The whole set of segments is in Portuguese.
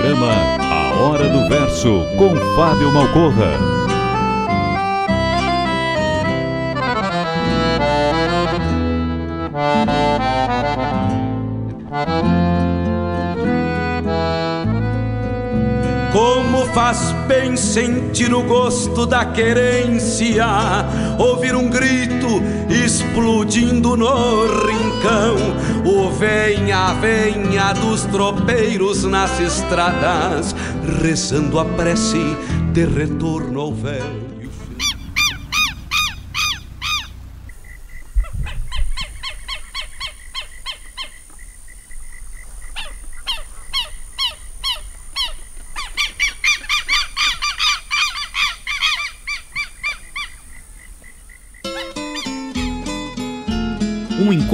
Programa A Hora do Verso, com Fábio Malcorra. Como faz bem sentir o gosto da querência, ouvir um grito explodindo no rincão, venha, venha dos tropeiros nas estradas, rezando a prece de retorno ao velho.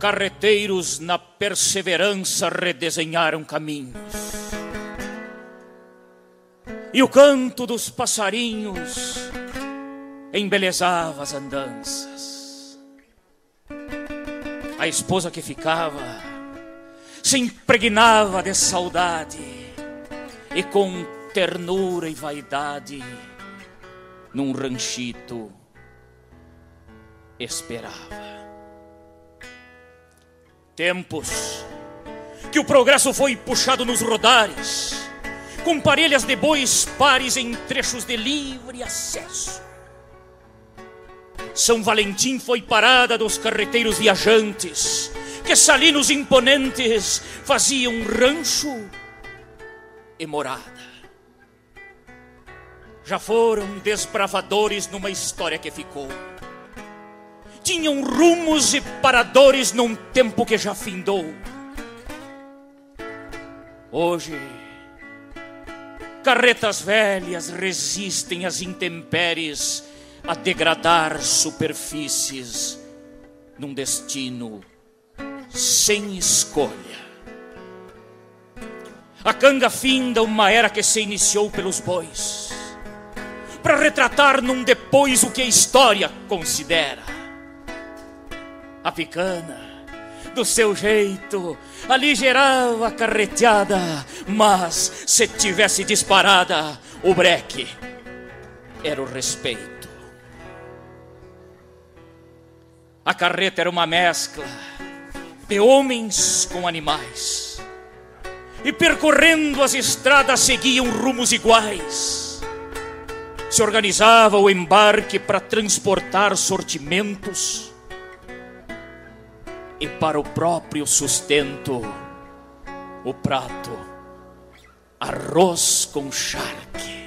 Carreteiros na perseverança redesenharam caminhos. E o canto dos passarinhos embelezava as andanças. A esposa que ficava se impregnava de saudade e com ternura e vaidade num ranchito esperava. Tempos que o progresso foi puxado nos rodares, com parelhas de bois pares em trechos de livre acesso. São Valentim foi parada dos carreteiros viajantes, que salinos imponentes faziam rancho e morada. Já foram desbravadores numa história que ficou tinham rumos e paradores num tempo que já findou. Hoje, carretas velhas resistem às intempéries, a degradar superfícies num destino sem escolha. A canga finda uma era que se iniciou pelos bois, para retratar num depois o que a história considera. A picana do seu jeito, aligerava a carreteada, mas se tivesse disparada, o breque era o respeito. A carreta era uma mescla de homens com animais, e percorrendo as estradas seguiam rumos iguais. Se organizava o embarque para transportar sortimentos e para o próprio sustento, o prato, arroz com charque.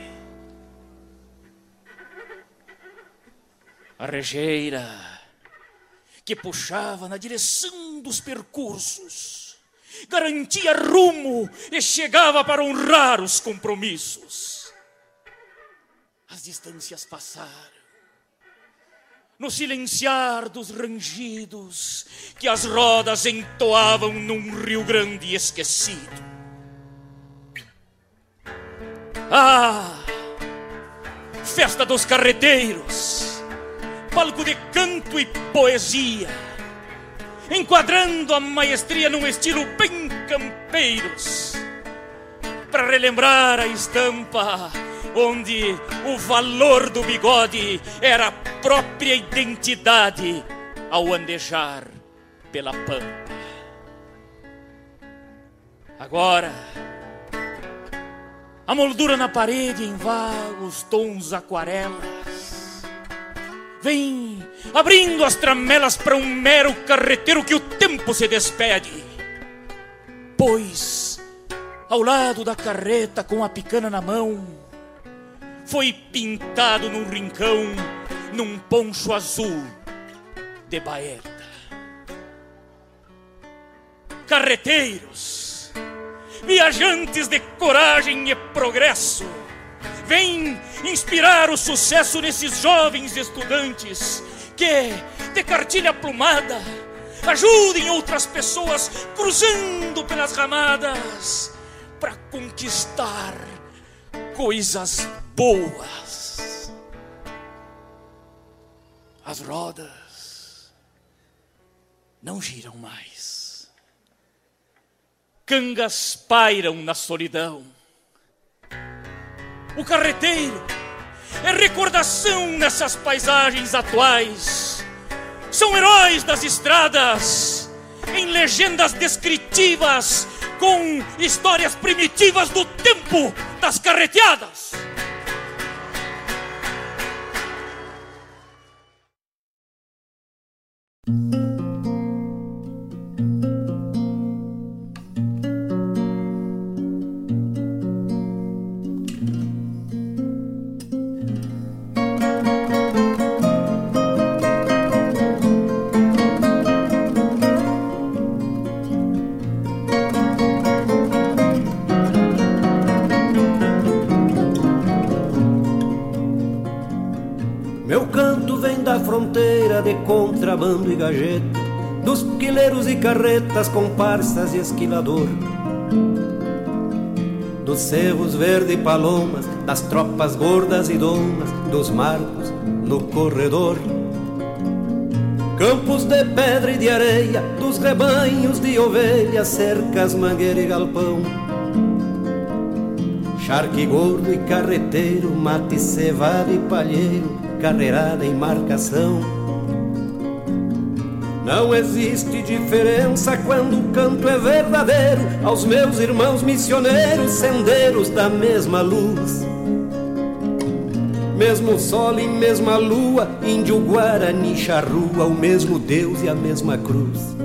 A rejeira que puxava na direção dos percursos, garantia rumo e chegava para honrar os compromissos. As distâncias passaram no silenciar dos rangidos que as rodas entoavam num Rio Grande esquecido. Ah, festa dos carreteiros, palco de canto e poesia, enquadrando a maestria num estilo bem campeiros, para relembrar a estampa onde o valor do bigode era a própria identidade ao andejar pela pampa. Agora, a moldura na parede em vagos tons aquarelas vem abrindo as tramelas para um mero carreteiro que o tempo se despede. Pois, ao lado da carreta com a picana na mão, foi pintado num rincão, num poncho azul de baeta. Carreteiros, viajantes de coragem e progresso, vem inspirar o sucesso nesses jovens estudantes que, de cartilha plumada, ajudem outras pessoas cruzando pelas ramadas para conquistar coisas boas. As rodas não giram mais. Cangas pairam na solidão. O carreteiro é recordação nessas paisagens atuais. São heróis das estradas, em legendas descritivas, com histórias primitivas do tempo das carreteadas. Contrabando e gajeta, dos quileiros e carretas, comparsas e esquilador. Dos cerros verde e palomas, das tropas gordas e domas, dos marcos no corredor. Campos de pedra e de areia, dos rebanhos de ovelhas, cercas, mangueira e galpão. Charque gordo e carreteiro, mate cevado e palheiro, carreirada em marcação. Não existe diferença quando o canto é verdadeiro aos meus irmãos missioneiros, sendeiros da mesma luz. Mesmo sol e mesma lua, índio, guarani, charrua, o mesmo Deus e a mesma cruz.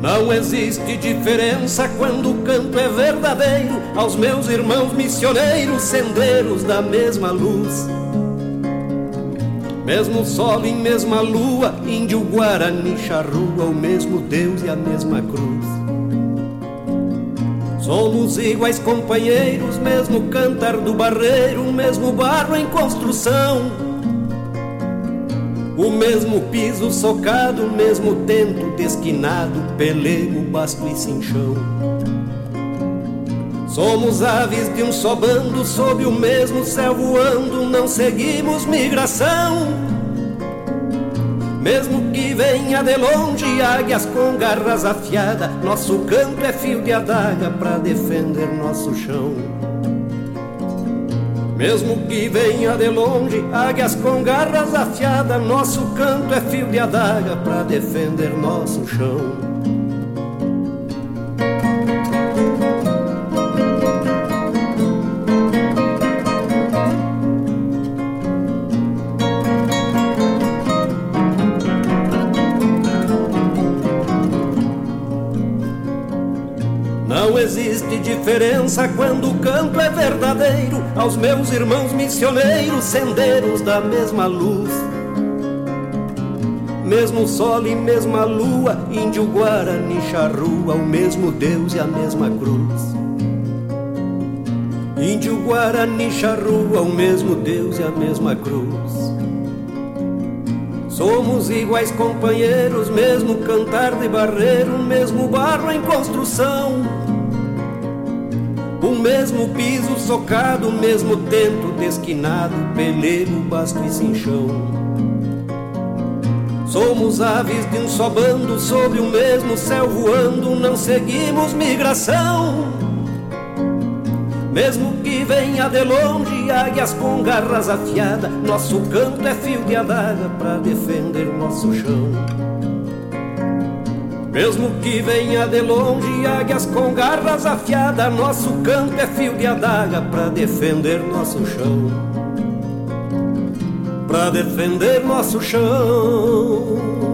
Não existe diferença quando o canto é verdadeiro aos meus irmãos missioneiros, sendeiros da mesma luz. Mesmo sol e mesma lua, índio, guarani, charrua, o mesmo Deus e a mesma cruz. Somos iguais companheiros, mesmo cantar do barreiro, mesmo barro em construção. O mesmo piso socado, mesmo tento desquinado, pelego, basto e cinchão. Somos aves de um só bando, sob o mesmo céu voando, não seguimos migração. Mesmo que venha de longe águias com garras afiadas, nosso canto é fio de adaga para defender nosso chão. Mesmo que venha de longe águias com garras afiadas, nosso canto é fio de adaga para defender nosso chão. Diferença quando o canto é verdadeiro aos meus irmãos missioneiros, sendeiros da mesma luz. Mesmo sol e mesma lua, índio, guarani, charrua, o mesmo Deus e a mesma cruz. Índio, guarani, charrua, o mesmo Deus e a mesma cruz. Somos iguais companheiros, mesmo cantar de barreiro, mesmo barro em construção o mesmo piso socado, o mesmo tento desquinado, peleiro, basto e cinchão. Somos aves de um só bando, sobre o mesmo céu voando, não seguimos migração. Mesmo que venha de longe águias com garras afiadas, nosso canto é fio de adaga para defender nosso chão. Mesmo que venha de longe águias com garras afiadas, nosso canto é fio de adaga para defender nosso chão. Para defender nosso chão.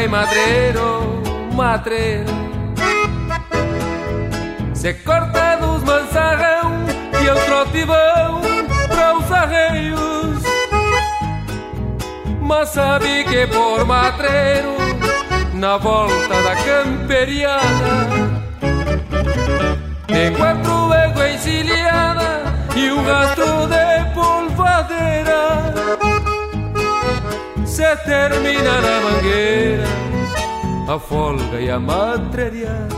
Se vai madreiro, matreiro se corta dos mansarrão e o trote vão para os arreios mas sabe que por matreiro na volta da camperiana De quatro éguas encilhada e um rastro Termina na mangueira a folga e a matreriana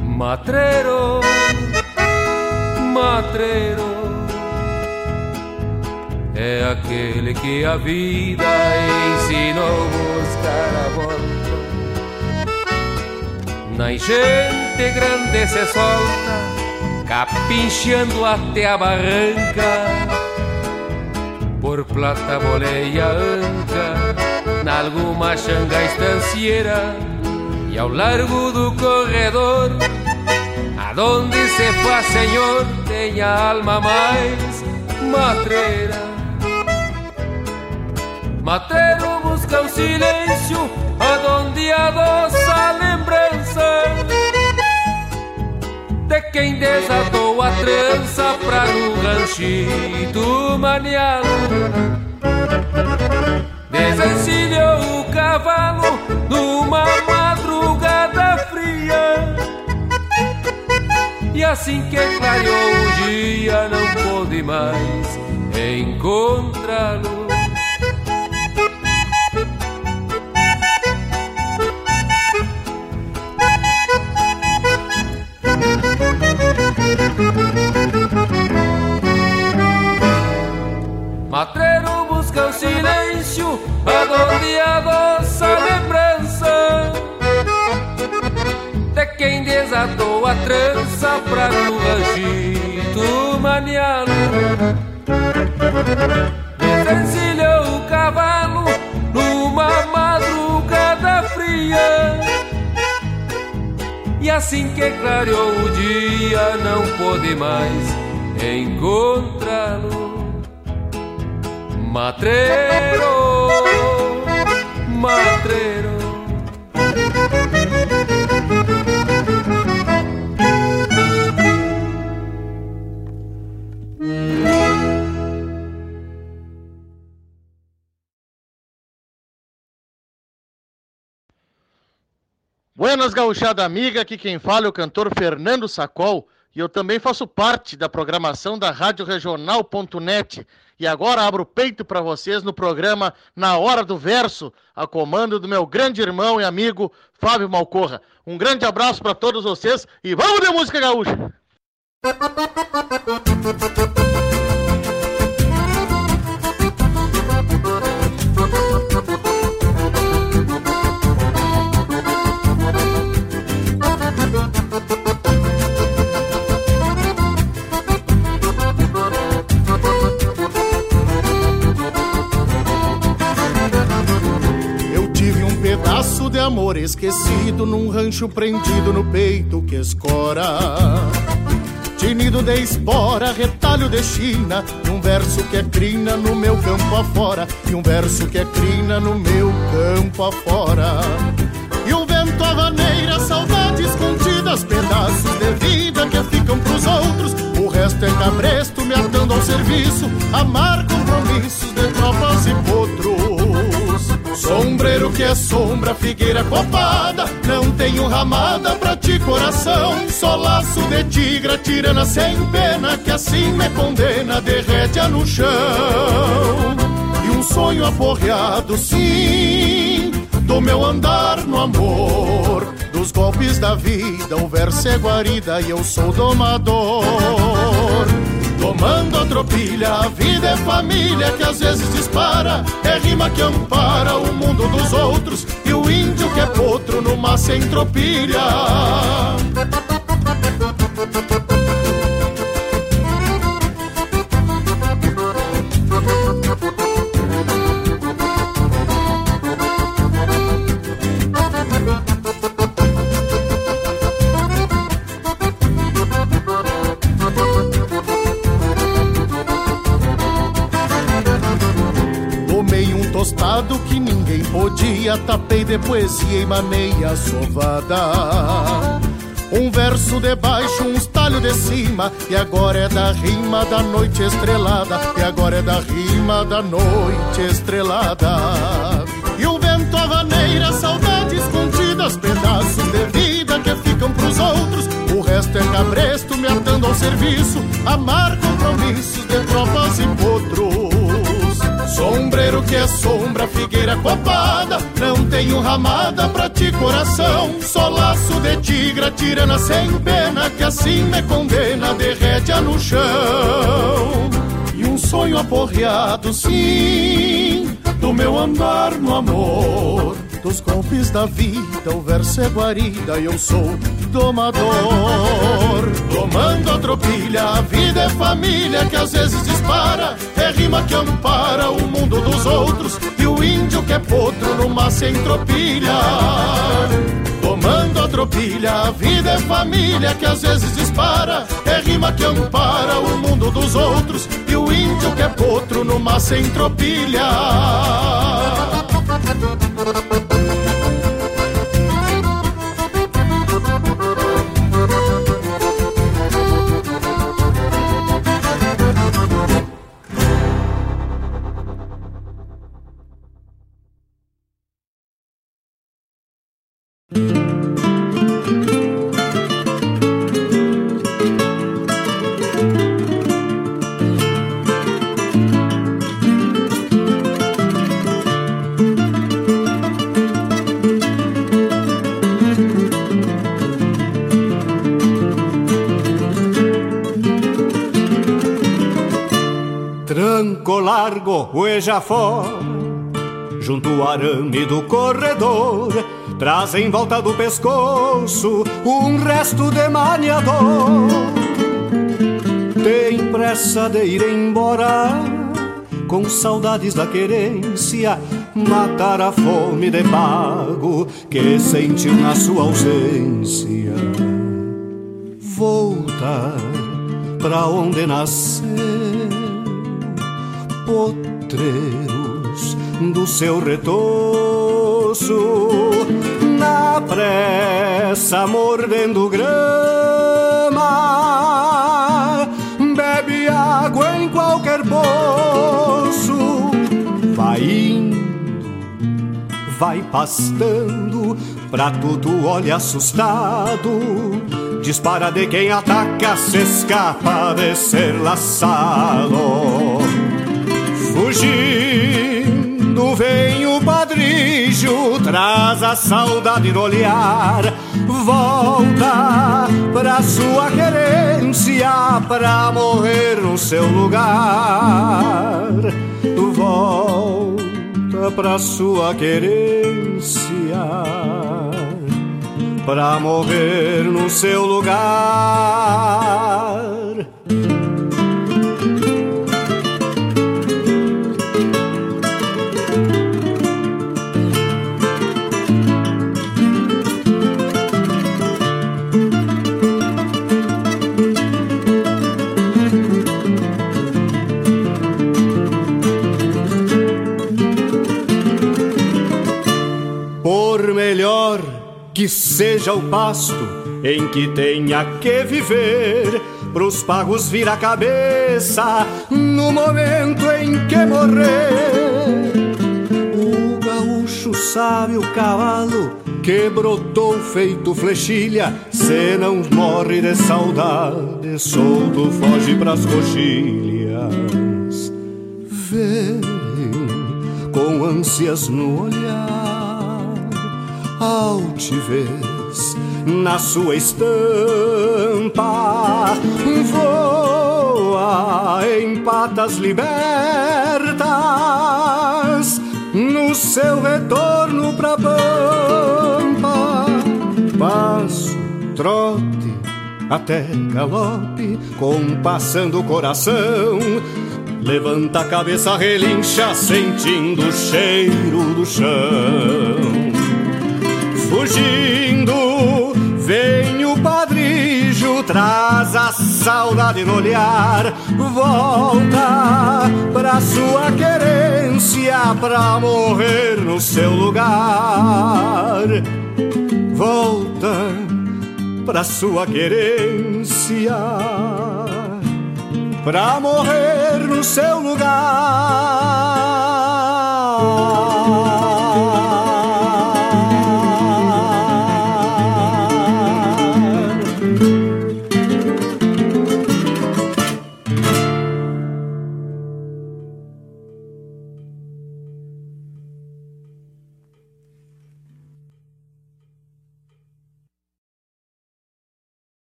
Matreiro, matreiro é aquele que a vida ensinou a a volta. Na enchente grande se solta, capinchando até a barranca. Por plata boleia anca, nalguma xanga estancieira, e ao largo do corredor Aonde se faz, Senhor, tenha alma mais matreira. Matreiro busca o silêncio, aonde adoça lembrança de quem desatou a trança pra no ranchito manialo. Desencilhou o cavalo numa madrugada fria e assim que clareou o dia, não pôde mais encontrá-lo. Silêncio, adoça a lembrança de quem desatou a trança pra no ranchito manialo. Desencilhou o cavalo numa madrugada fria. E assim que clareou o dia, não pôde mais encontrá-lo. Matreiro, matreiro. Buenas gauchada amiga, aqui quem fala é o cantor Fernando Sacol e eu também faço parte da programação da Rádio Regional.net e agora abro o peito para vocês no programa Na Hora do Verso, a comando do meu grande irmão e amigo Fábio Malcorra. Um grande abraço para todos vocês e vamos de música gaúcha! Amor esquecido num rancho prendido no peito que escora. Tinido de espora, retalho de China, um verso que é crina no meu campo afora, e um verso que é crina no meu campo afora. E o vento avaneira, saudades contidas, pedaços de vida que ficam pros outros. O resto é cabresto me atando ao serviço, amar compromissos de tropas e potros. Sombreiro que é sombra, figueira copada Não tenho ramada pra ti coração. Só laço de tigra, tirana sem pena Que assim me condena, derrete no chão. E um sonho aporreado, sim Do meu andar no amor. Dos golpes da vida, o verso é guarida E eu sou domador Tomando tropilha, a vida é família que às vezes dispara. É rima que ampara o mundo dos outros e o índio que é potro numa sem tropilha. Tostado que ninguém podia, tapei de poesia e maneia sovada. Um verso de baixo, um estalho de cima, e agora é da rima da noite estrelada, e agora é da rima da noite estrelada. E o vento avaneira, saudades contidas, pedaços de vida que ficam pros outros. O resto é cabresto me atando ao serviço, amar compromissos de tropas e potros. Sombreiro que é sombra, figueira copada Não tenho ramada pra ti coração. Só laço de tigra, tirana sem pena Que assim me condena, derrete no chão. E um sonho aporreado, sim Do meu andar no amor. Dos golpes da vida, o verso é guarida e eu sou domador. Tomando a tropilha, a vida é família que às vezes dispara, é rima que ampara o mundo dos outros e o índio que é potro numa sem tropilha. Tomando a tropilha, a vida é família que às vezes dispara, é rima que ampara o mundo dos outros e o índio que é potro numa sem tropilha. Ueja fora, junto ao arame do corredor, traz em volta do pescoço um resto de maniador. Tem pressa de ir embora, com saudades da querência, matar a fome de pago que sentiu na sua ausência. Voltar pra onde nasceu, potreiros do seu retoço, na pressa mordendo grama, bebe água em qualquer poço, vai indo, vai pastando, pra tudo olha assustado. Dispara de quem ataca, se escapa de ser laçado. Fugindo vem o padrilho, traz a saudade no olhar. Volta pra sua querência, pra morrer no seu lugar. Volta pra sua querência pra morrer no seu lugar. Que seja o pasto em que tenha que viver, pros pagos vir a cabeça no momento em que morrer. O gaúcho sabe o cavalo que brotou feito flechilha, se não morre de saudade, solto foge pras coxilhas. Vem com ânsias no olhar altivez na sua estampa. Voa em patas libertas no seu retorno pra pampa. Passo trote até galope compassando o coração. Levanta a cabeça relincha sentindo o cheiro do chão fugindo. Vem o padrijo, traz a saudade no olhar. Volta pra sua querência, pra morrer no seu lugar. Volta pra sua querência, pra morrer no seu lugar.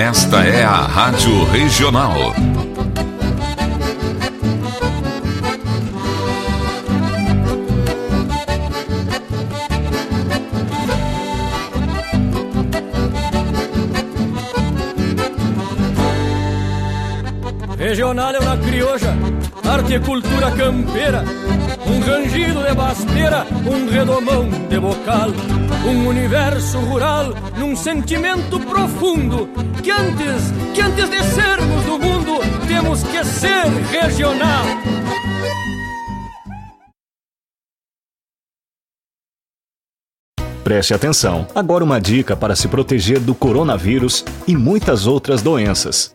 Esta é a Rádio Regional. Regional é uma crioja, arte e cultura campeira, um rangido de basteira, um redomão de bocal, um universo rural num sentimento profundo que antes, que antes de sermos do mundo, temos que ser regional. Preste atenção. Agora uma dica para se proteger do coronavírus e muitas outras doenças.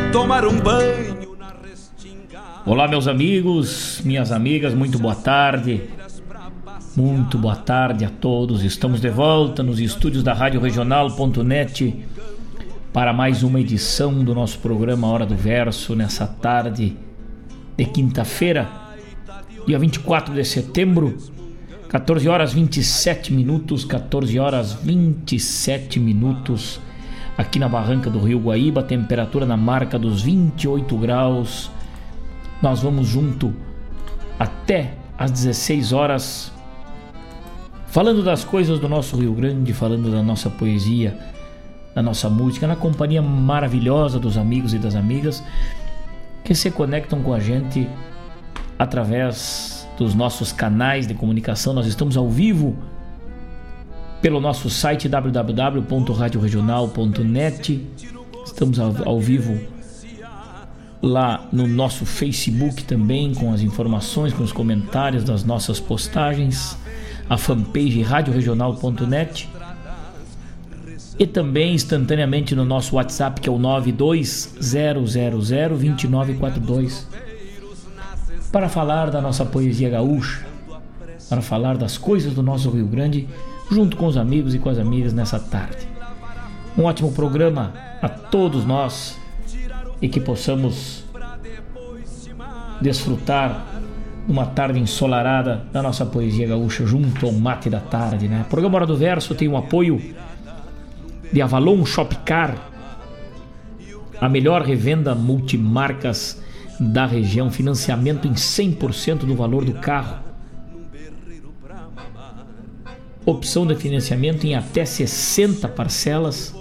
tomar um banho na restinga. Olá, meus amigos, minhas amigas, muito boa tarde. Muito boa tarde a todos. Estamos de volta nos estúdios da Rádio Regional.net para mais uma edição do nosso programa Hora do Verso nessa tarde de quinta-feira, dia 24 de setembro, 14 horas 27 minutos, 14 horas 27 minutos aqui na barranca do Rio Guaíba, temperatura na marca dos 28 graus. Nós vamos junto até às 16 horas, falando das coisas do nosso Rio Grande, falando da nossa poesia, da nossa música, na companhia maravilhosa dos amigos e das amigas que se conectam com a gente através dos nossos canais de comunicação. Nós estamos ao vivo pelo nosso site www.radioregional.net. Estamos ao, vivo lá no nosso Facebook também, com as informações, com os comentários das nossas postagens, a fanpage radioregional.net e também instantaneamente no nosso WhatsApp que é o 920002942 para falar da nossa poesia gaúcha, para falar das coisas do nosso Rio Grande junto com os amigos e com as amigas nessa tarde. Um ótimo programa a todos nós e que possamos desfrutar uma tarde ensolarada da nossa poesia gaúcha junto ao mate da tarde, né? O programa Hora do Verso tem o apoio de Avalon Shopcar, a melhor revenda multimarcas da região, financiamento em 100% do valor do carro opção de financiamento em até 60 parcelas,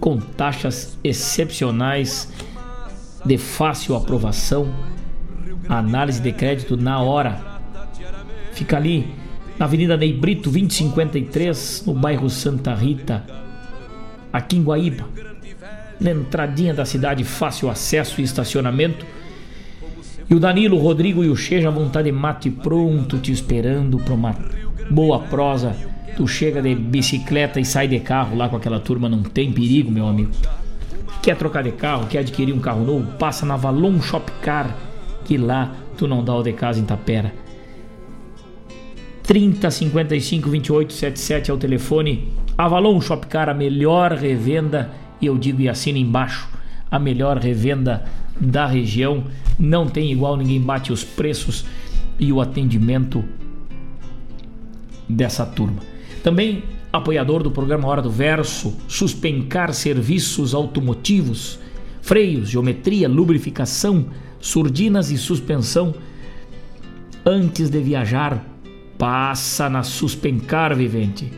com taxas excepcionais de fácil aprovação, análise de crédito na hora. Fica ali na Avenida Ney Brito 2053, no bairro Santa Rita, aqui em Guaíba. Na entradinha da cidade, fácil acesso e estacionamento. E o Danilo, o Rodrigo e o Che já vão estar de mate pronto te esperando para uma boa prosa. Tu chega de bicicleta e sai de carro lá com aquela turma, não tem perigo, meu amigo. Quer trocar de carro, quer adquirir um carro novo? Passa na Valon Shop Car, que lá tu não dá o de casa em Tapera. 30 55 28 77 é o telefone. Avalon Shop Car, a melhor revenda, e eu digo e assino embaixo, a melhor revenda da região. Não tem igual, ninguém bate os preços e o atendimento dessa turma. Também apoiador do programa Hora do Verso, Suspencar Serviços Automotivos, freios, geometria, lubrificação, surdinas e suspensão. Antes de viajar, passa na Suspencar Vivente.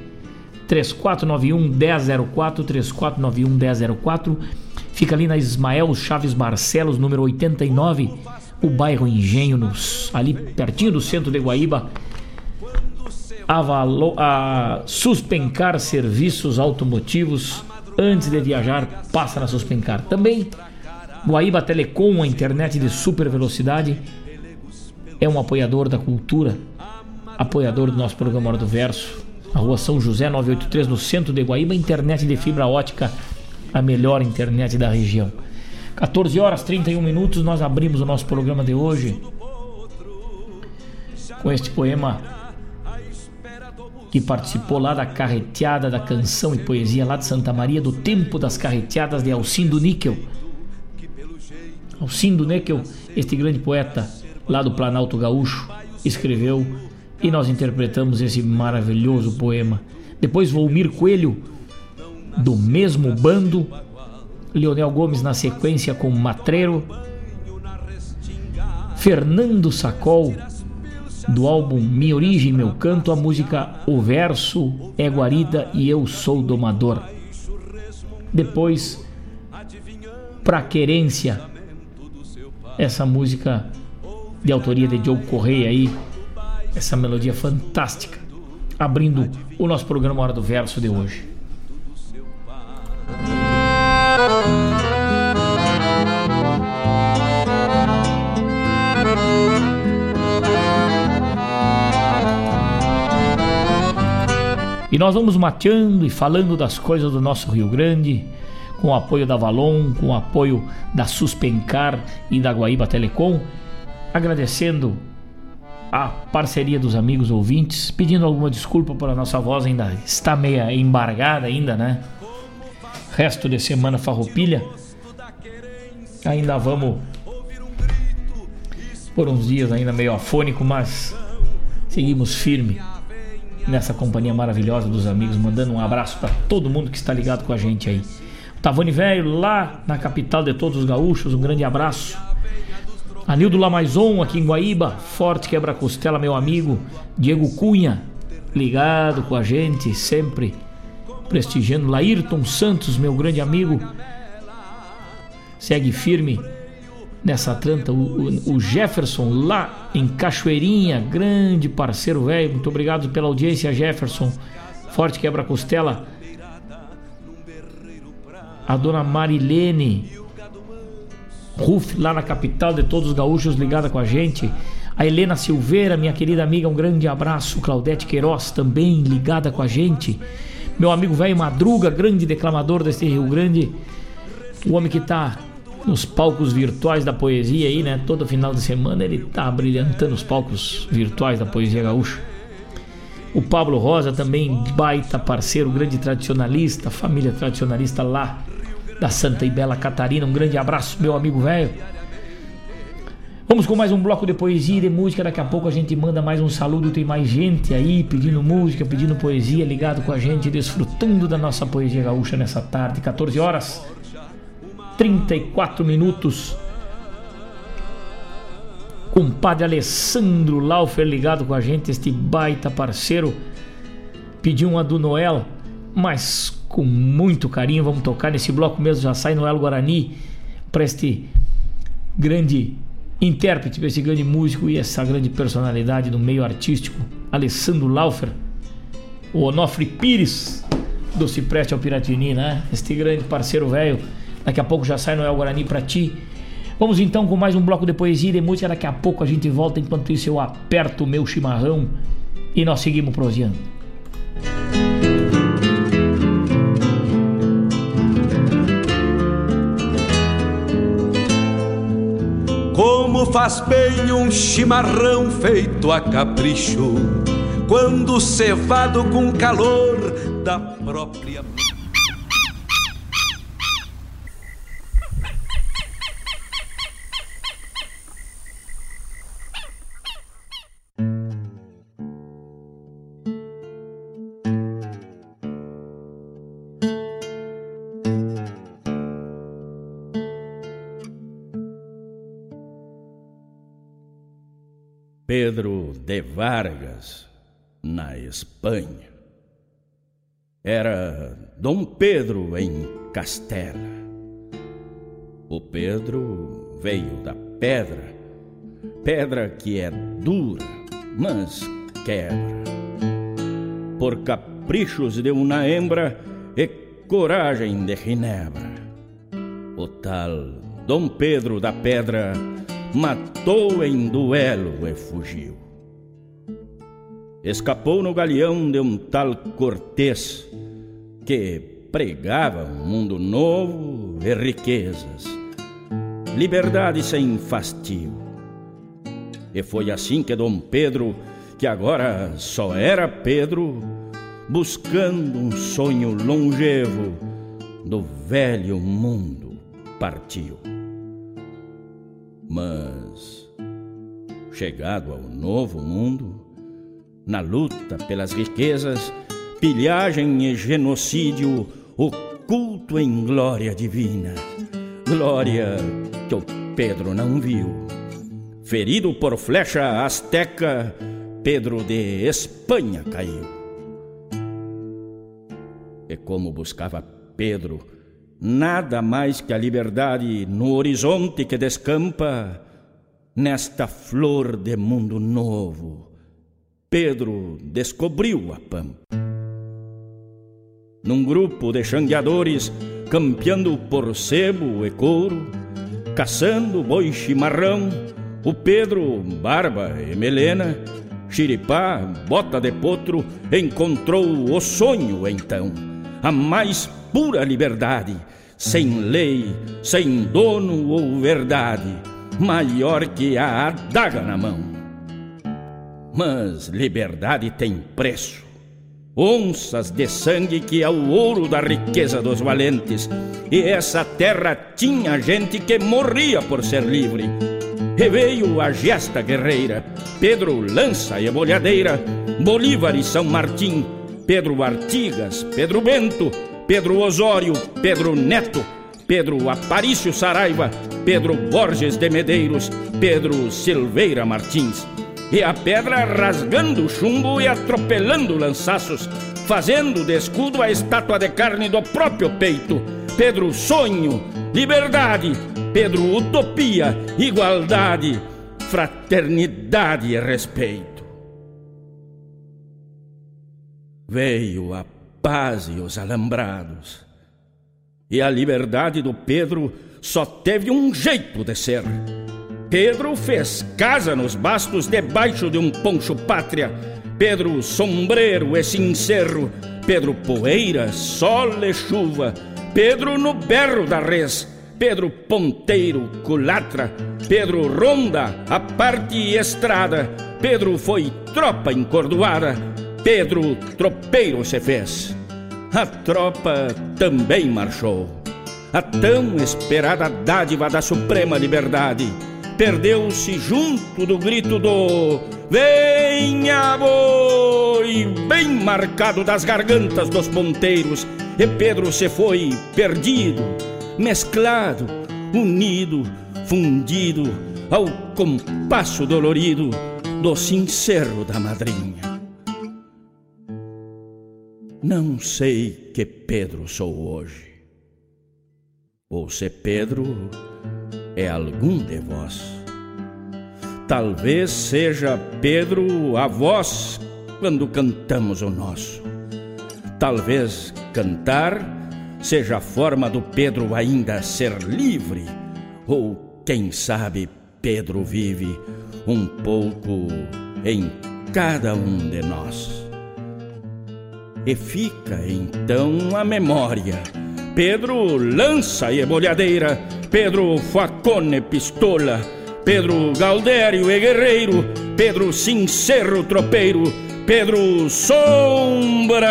3491 1004 3491 1004 Fica ali na Ismael Chaves Barcelos, número 89, o bairro Engenho, ali pertinho do centro de Guaíba, a, a Suspencar Serviços Automotivos. Antes de viajar, passa na Suspencar. Também Guaíba Telecom, a internet de super velocidade, é um apoiador da cultura, apoiador do nosso programa Hora do Verso. A rua São José 983, no centro de Guaíba, internet de fibra ótica, a melhor internet da região. 14 horas 31 minutos, nós abrimos o nosso programa de hoje com este poema que participou lá da carreteada da canção e poesia lá de Santa Maria, do tempo das carreteadas de Alcindo Níquel. Alcindo Níquel, este grande poeta lá do Planalto Gaúcho, escreveu e nós interpretamos esse maravilhoso poema. Depois Volmir Coelho, do mesmo bando, Leonel Gomes na sequência com Matreiro, Fernando Sacol, do álbum Minha Origem, Meu Canto, a música O Verso é Guarida e Eu Sou Domador. Depois, Pra Querência, essa música de autoria de Diogo Correia aí, essa melodia fantástica, abrindo o nosso programa Hora do Verso de hoje. E nós vamos mateando e falando das coisas do nosso Rio Grande, com o apoio da Valon, com o apoio da Suspencar e da Guaíba Telecom, agradecendo a parceria dos amigos ouvintes, pedindo alguma desculpa por a nossa voz ainda está meia embargada ainda, né? Resto de semana farroupilha. Ainda vamos por uns dias ainda meio afônico, mas seguimos firme nessa companhia maravilhosa dos amigos, mandando um abraço para todo mundo que está ligado com a gente aí. Tavani Velho, lá na capital de todos os gaúchos, um grande abraço. Anildo Lamaison, aqui em Guaíba, forte quebra-costela, meu amigo. Diego Cunha, ligado com a gente, sempre prestigiando. Laírton Santos, meu grande amigo, segue firme nessa tranta. O, o, Jefferson, lá em Cachoeirinha, grande parceiro velho. Muito obrigado pela audiência, Jefferson. Forte quebra-costela. A dona Marilene Ruf, lá na capital de todos os gaúchos, ligada com a gente. A Helena Silveira, minha querida amiga, um grande abraço. Claudete Queiroz, também ligada com a gente. Meu amigo velho Madruga, grande declamador deste Rio Grande. O homem que está nos palcos virtuais da poesia aí, né? Todo final de semana ele tá brilhantando os palcos virtuais da poesia gaúcha. O Pablo Rosa também baita parceiro, grande tradicionalista, família tradicionalista lá da Santa e Bela Catarina. Um grande abraço, meu amigo velho. Vamos com mais um bloco de poesia e de música. Daqui a pouco a gente manda mais um saludo. Tem mais gente aí pedindo música, pedindo poesia, ligado com a gente, desfrutando da nossa poesia gaúcha nessa tarde, 14 horas. 34 minutos. Compadre Alessandro Laufer ligado com a gente, este baita parceiro. Pediu uma do Noel, mas com muito carinho. Vamos tocar nesse bloco mesmo. Já sai Noel Guarani para este grande intérprete, para esse grande músico e essa grande personalidade do meio artístico, Alessandro Laufer. O Onofre Pires do Cipreste ao Piratini, né? Este grande parceiro velho Daqui a pouco já sai Noel Guarani para ti. Vamos então com mais um bloco de poesia e de música. Daqui a pouco a gente volta. Enquanto isso, eu aperto o meu chimarrão e nós seguimos proseando. Como faz bem um chimarrão feito a capricho, quando cevado com calor da própria Pedro de Vargas, na Espanha. Era Dom Pedro em Castela. O Pedro veio da pedra, pedra que é dura, mas quebra. por caprichos de uma hembra e coragem de Ginebra. O tal Dom Pedro da Pedra matou em duelo e fugiu. Escapou no galeão de um tal Cortés que pregava um mundo novo e riquezas, liberdade sem fastio. E foi assim que Dom Pedro, que agora só era Pedro, buscando um sonho longevo do velho mundo, partiu. Mas, chegado ao novo mundo, na luta pelas riquezas, pilhagem e genocídio, oculto em glória divina, glória que o Pedro não viu. Ferido por flecha asteca, Pedro de Espanha caiu. E como buscava Pedro nada mais que a liberdade no horizonte que descampa, nesta flor de mundo novo, Pedro descobriu a pampa. Num grupo de xangueadores, campeando por sebo e couro, caçando boi chimarrão, o Pedro, barba e melena, xiripá, bota de potro, encontrou o sonho então, a mais pura liberdade, sem lei, sem dono ou verdade, maior que a adaga na mão. Mas liberdade tem preço. Onças de sangue que é o ouro da riqueza dos valentes, e essa terra tinha gente que morria por ser livre. E veio a gesta guerreira, Pedro Lança e Bolhadeira, Bolívar e São Martim, Pedro Artigas, Pedro Bento, Pedro Osório, Pedro Neto, Pedro Aparício Saraiva, Pedro Borges de Medeiros, Pedro Silveira Martins. E a pedra rasgando o chumbo e atropelando lançaços, fazendo de escudo a estátua de carne do próprio peito. Pedro Sonho, Liberdade, Pedro Utopia, Igualdade, Fraternidade e Respeito. Veio a paz e os alambrados. E a liberdade do Pedro só teve um jeito de ser. Pedro fez casa nos bastos debaixo de um poncho pátria. Pedro sombreiro e sincero. Pedro poeira, sol e chuva. Pedro no berro da res. Pedro ponteiro, culatra. Pedro ronda, a parte e estrada. Pedro foi tropa encordoada. Pedro tropeiro se fez a tropa também marchou. A tão esperada dádiva da suprema liberdade perdeu-se junto do grito do Venha boi! Bem marcado das gargantas dos ponteiros, e Pedro se foi perdido, mesclado, unido, fundido ao compasso dolorido do sincero da madrinha. Não sei que Pedro sou hoje, ou se Pedro é algum de vós. Talvez seja Pedro a voz quando cantamos o nosso. Talvez cantar seja a forma do Pedro ainda ser livre, ou quem sabe Pedro vive um pouco em cada um de nós. E fica então a memória. Pedro lança e bolhadeira, Pedro facone pistola, Pedro Galdério e guerreiro, Pedro sincero tropeiro, Pedro sombra,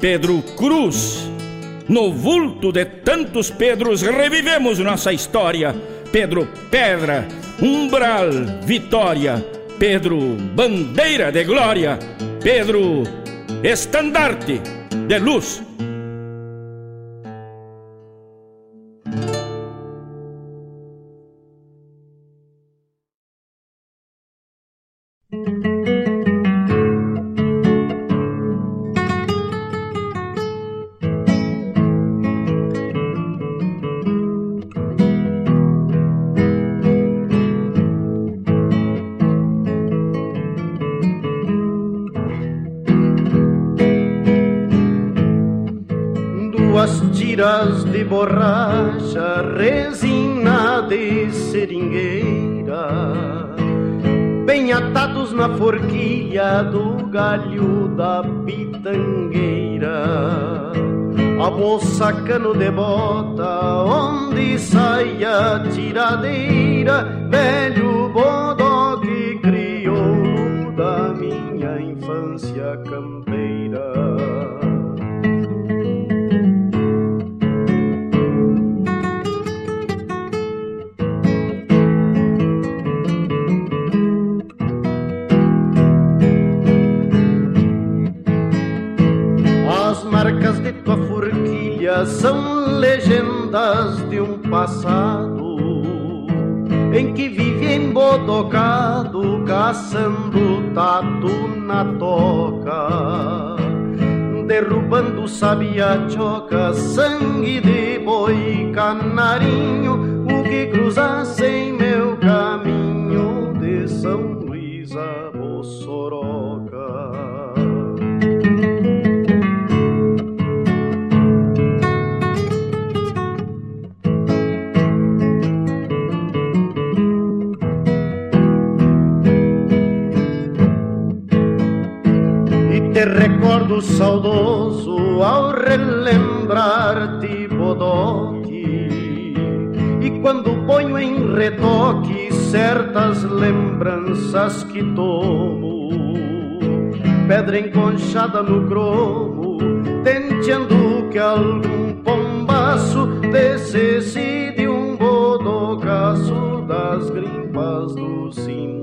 Pedro cruz. No vulto de tantos Pedros revivemos nossa história. Pedro pedra, umbral, vitória. Pedro bandeira de glória. Pedro estandarte de luz. Galho da pitangueira. A moça cano de bota, onde sai a tiradeira, caçando tatu na toca, derrubando sabia choca, sangue de boi, canarinho, o que cruzasse em meu caminho de São Luís a Bossoroca. Recordo saudoso ao relembrar-te, Bodoque. E quando ponho em retoque certas lembranças que tomo, pedra enconchada no cromo, tenteando que algum pombaço descesse de um bodocaço das grimpas do cinamomo.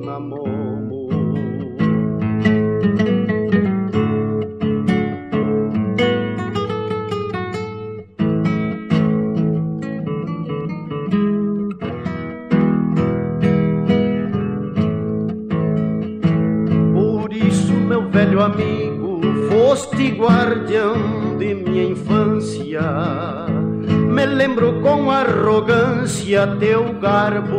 Arrogância teu garbo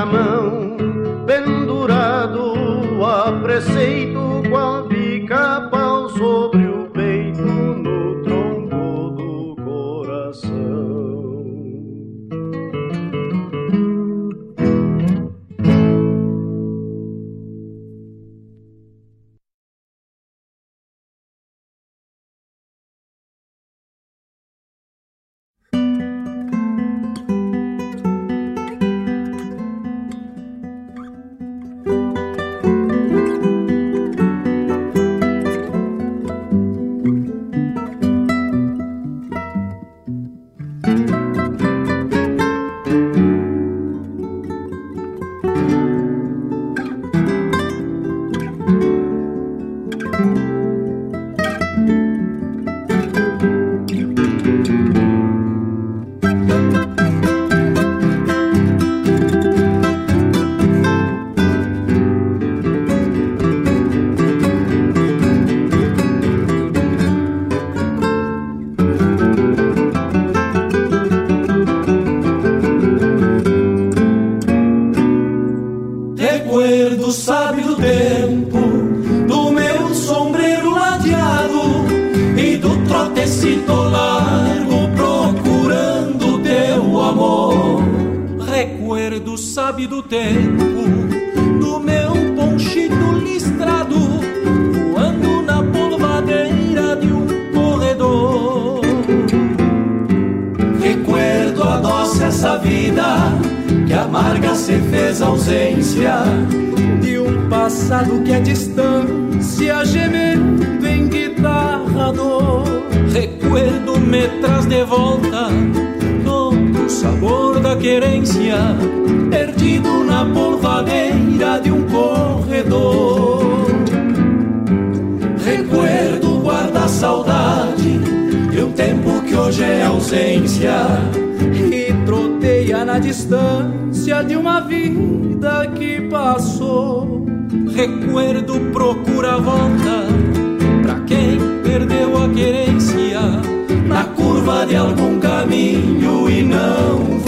yama passado que é distância gemendo em guitarra do me traz de volta todo o sabor da querência, perdido na polvadeira de um corredor. Recuerdo guarda a saudade de um tempo que hoje é ausência troteia na distância de uma vida que passou. Recuerdo procura volta pra quem perdeu a querência na curva de algum caminho e não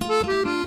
Thank you.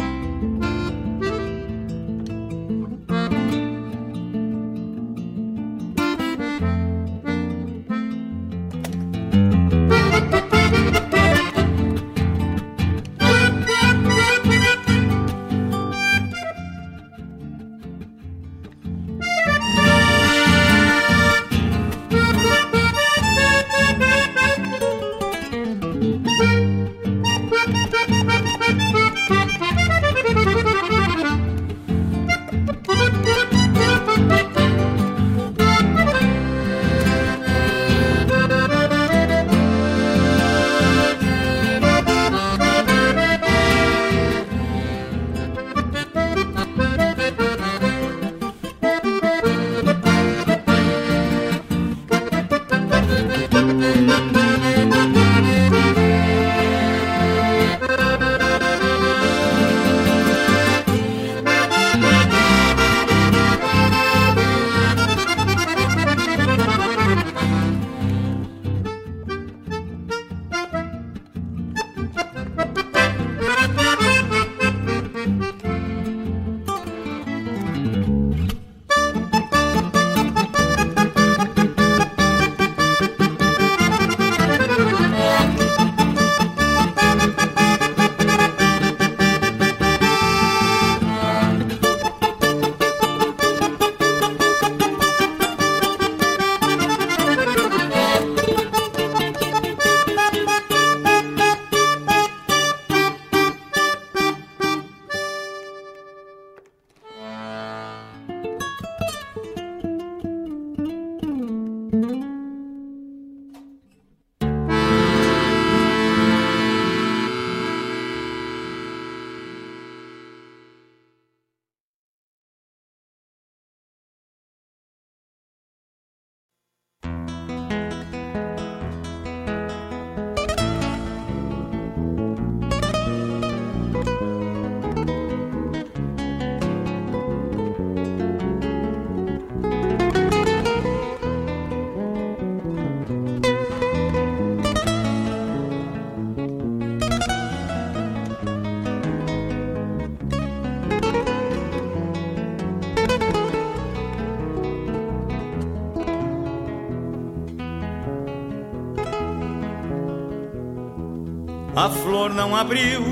Não abriu,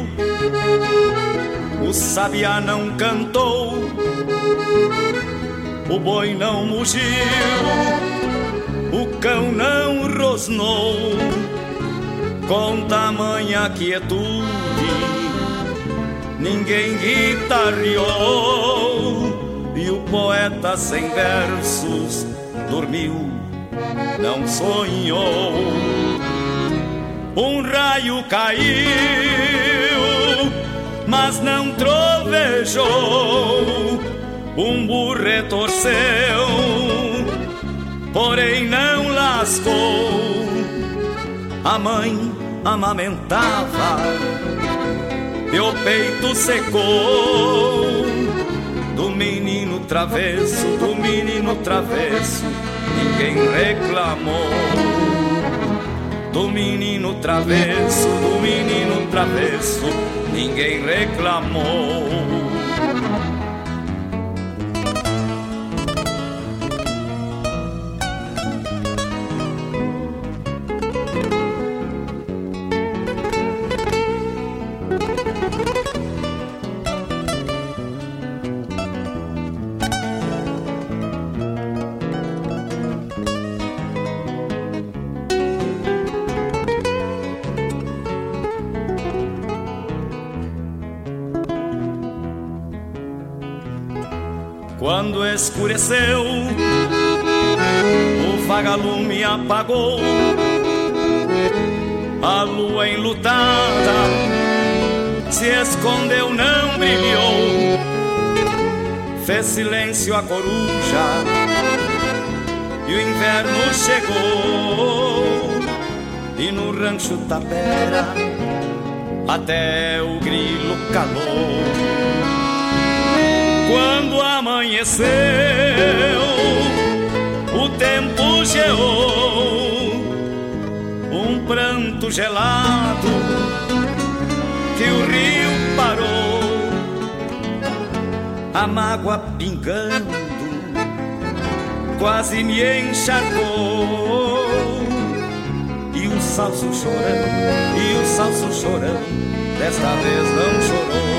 o sabiá não cantou, o boi não mugiu, o cão não rosnou, com tamanha quietude, ninguém guitarreou, e o poeta sem versos dormiu, não sonhou. Um raio caiu, mas não trovejou. Um burre torceu, porém não lascou. A mãe amamentava o peito secou. Do menino travesso, do menino travesso, ninguém reclamou do menino travesso, do menino travesso, ninguém reclamou. Escureceu, o vagalume apagou, a lua enlutada se escondeu, não brilhou, fez silêncio a coruja e o inverno chegou, e no rancho Tapera até o grilo calou quando amanheceu, o tempo geou, um pranto gelado que o rio parou, a mágoa pingando, quase me encharcou, e o salso chorando, e o salso chorando, desta vez não chorou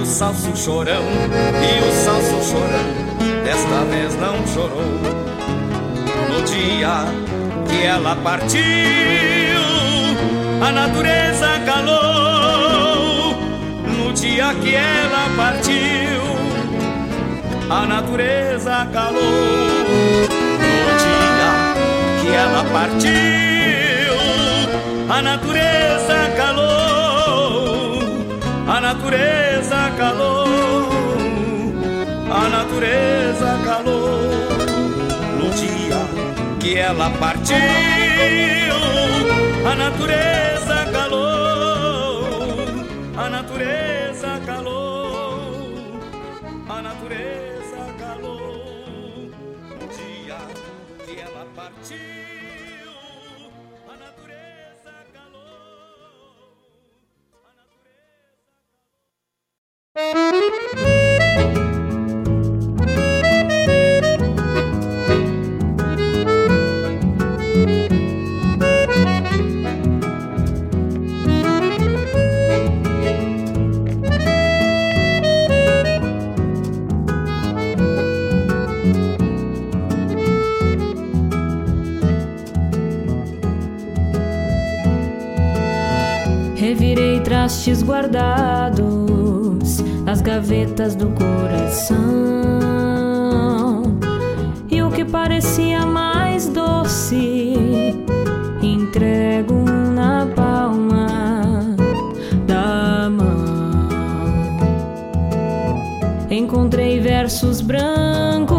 o salso chorão, e o salso chorão, desta vez não chorou. No dia que ela partiu, a natureza calou. No dia que ela partiu, a natureza calou. No dia que ela partiu, a natureza calou natureza calou, a natureza calou. No dia que ela partiu, a natureza calou, a natureza calou, a natureza calou. No dia que ela partiu. Revirei trastes guardados nas gavetas do coração. E o que parecia mais doce, entrego na palma da mão. Encontrei versos brancos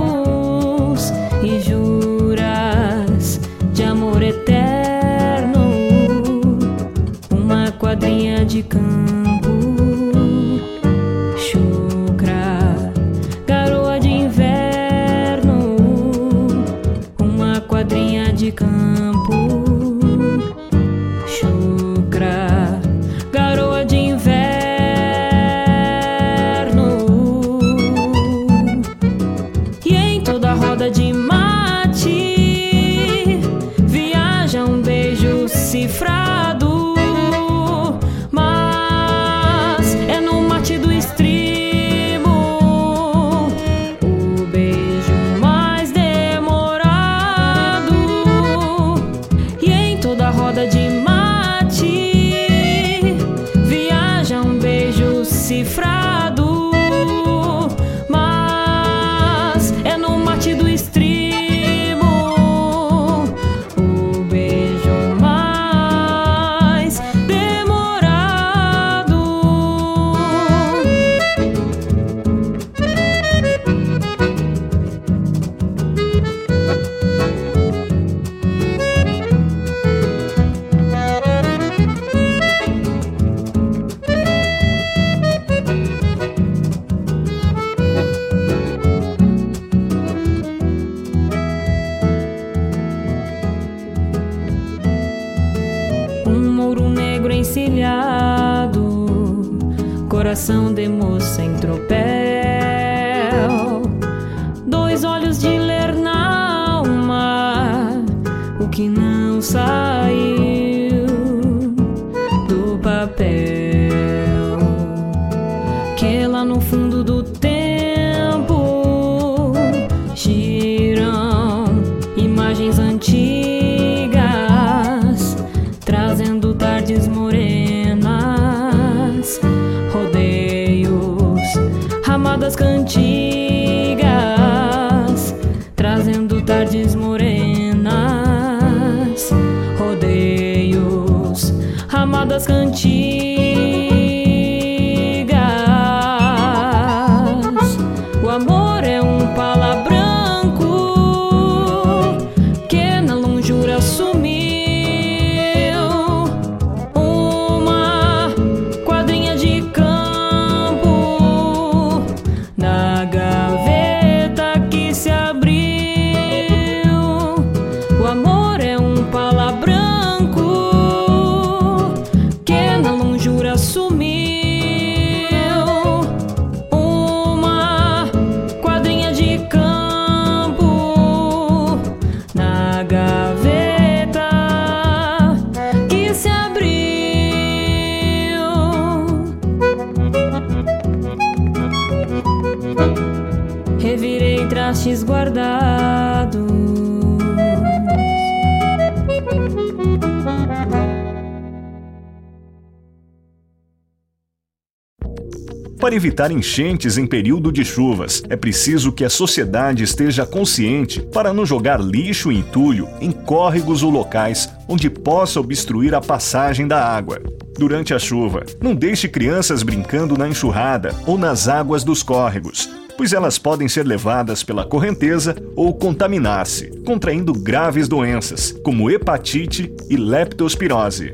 evitar enchentes em período de chuvas, é preciso que a sociedade esteja consciente para não jogar lixo e entulho em córregos ou locais onde possa obstruir a passagem da água. Durante a chuva, não deixe crianças brincando na enxurrada ou nas águas dos córregos, pois elas podem ser levadas pela correnteza ou contaminar-se, contraindo graves doenças, como hepatite e leptospirose.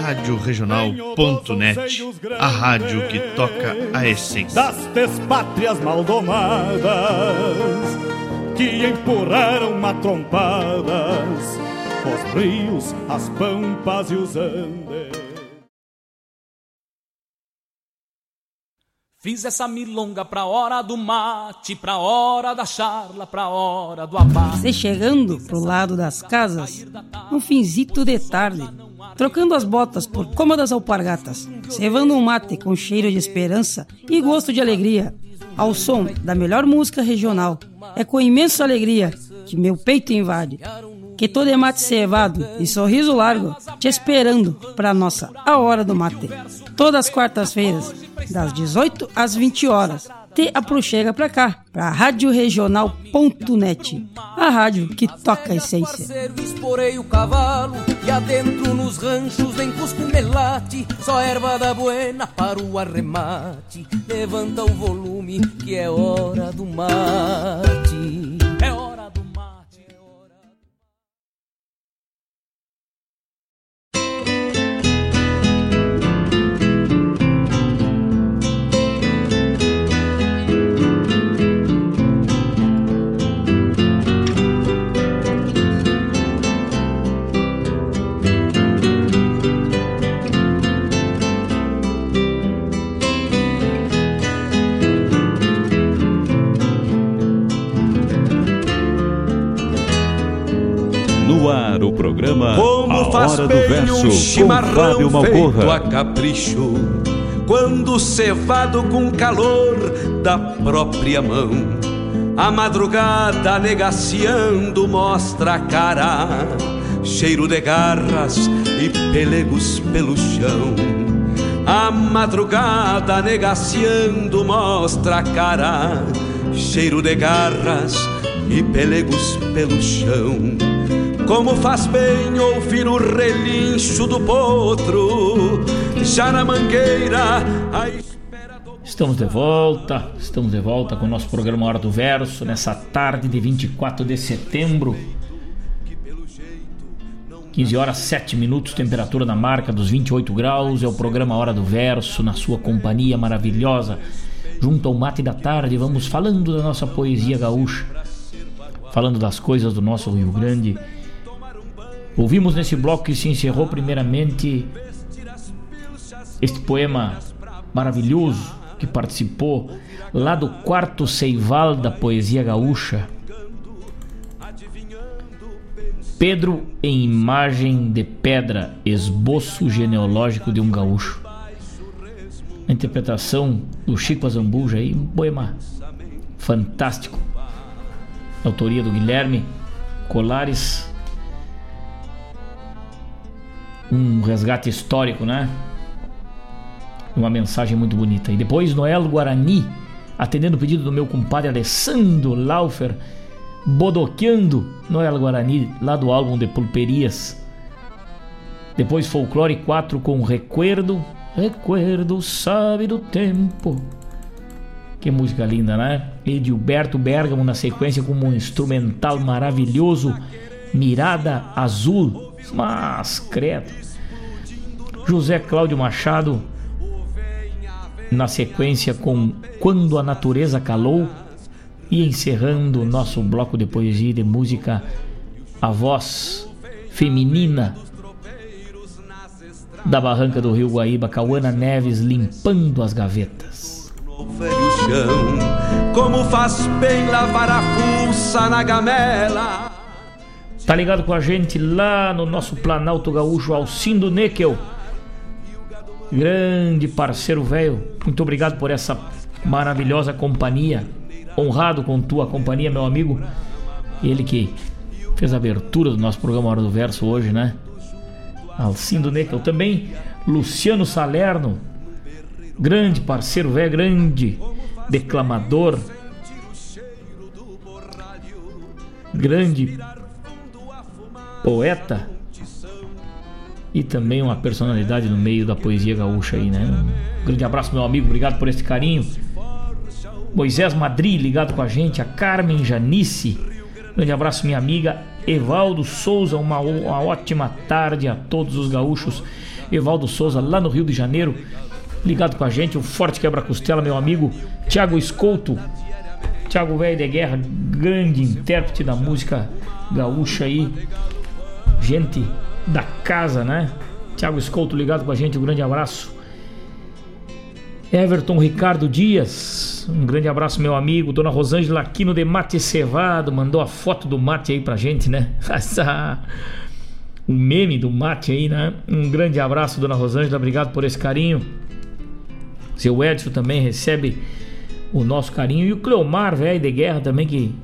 Rádio Regional.net, a rádio que toca a essência. das despátrias maldomadas que empurraram matrompadas os rios, as pampas e os andes. Fiz essa milonga pra hora do mate, pra hora da charla, pra hora do abate. Você chegando pro lado das casas, um finzito de tarde, trocando as botas por cômodas alpargatas, cevando um mate com cheiro de esperança e gosto de alegria, ao som da melhor música regional. É com imensa alegria que meu peito invade. Que todo é mate cevado e sorriso largo, te esperando pra nossa A Hora do Mate. Todas as quartas-feiras, das 18 às 20 horas. Te aproxega pra cá, pra radioregional.net, a rádio que toca a essência. Esporei o cavalo e adentro nos ranchos Cusco Melate Só erva da buena para o arremate Levanta o volume que é hora do mate É hora ar o programa Como A faz Hora do Verso um com chimarrão Fábio feito a capricho Quando cevado com calor da própria mão A madrugada negaciando mostra a cara Cheiro de garras e pelegos pelo chão. A madrugada negaciando mostra a cara Cheiro de garras e pelegos pelo chão como faz bem ouvir o relincho do potro, já na mangueira. A... Estamos de volta, estamos de volta com o nosso programa Hora do Verso, nessa tarde de 24 de setembro. 15 horas 7 minutos, temperatura na marca dos 28 graus. É o programa Hora do Verso, na sua companhia maravilhosa. Junto ao mate da tarde, vamos falando da nossa poesia gaúcha, falando das coisas do nosso Rio Grande. Ouvimos nesse bloco que se encerrou primeiramente este poema maravilhoso que participou lá do quarto Seival da poesia gaúcha. Pedro em imagem de pedra, esboço genealógico de um gaúcho. A interpretação do Chico Azambuja aí, um poema fantástico. Autoria do Guilherme Colares um resgate histórico, né? Uma mensagem muito bonita. E depois Noel Guarani, atendendo o pedido do meu compadre Alessandro Laufer, bodoqueando Noel Guarani, lá do álbum de Pulperias. Depois Folclore 4 com Recuerdo, Recuerdo sabe do tempo. Que música linda, né? Edilberto Bergamo na sequência com um instrumental maravilhoso, Mirada Azul. Mas, credo. José Cláudio Machado na sequência com Quando a Natureza Calou e encerrando nosso bloco de poesia e de música a voz feminina da barranca do Rio Guaíba, Cauana Neves limpando as gavetas. como faz bem lavar a fuça na gamela. Tá ligado com a gente lá no nosso Planalto Gaúcho, Alcindo Níquel. Grande parceiro velho, muito obrigado por essa maravilhosa companhia. Honrado com tua companhia, meu amigo. Ele que fez a abertura do nosso programa Hora do Verso hoje, né? Alcindo Níquel. Também Luciano Salerno, grande parceiro velho, grande declamador. Grande poeta e também uma personalidade no meio da poesia gaúcha aí, né? Um grande abraço, meu amigo, obrigado por esse carinho. Moisés Madri ligado com a gente, a Carmen Janice, grande abraço, minha amiga Evaldo Souza, uma, uma ótima tarde a todos os gaúchos. Evaldo Souza, lá no Rio de Janeiro, ligado com a gente, o Forte Quebra-Costela, meu amigo Tiago Escolto, Tiago Velho de Guerra, grande intérprete da música gaúcha aí, gente da casa, né? Tiago Escolto ligado com a gente, um grande abraço. Everton Ricardo Dias, um grande abraço, meu amigo. Dona Rosângela Aquino de Mate Cevado, mandou a foto do mate aí pra gente, né? Essa. O meme do mate aí, né? Um grande abraço, Dona Rosângela, obrigado por esse carinho. Seu Edson também recebe o nosso carinho. E o Cleomar, velho de guerra, também, que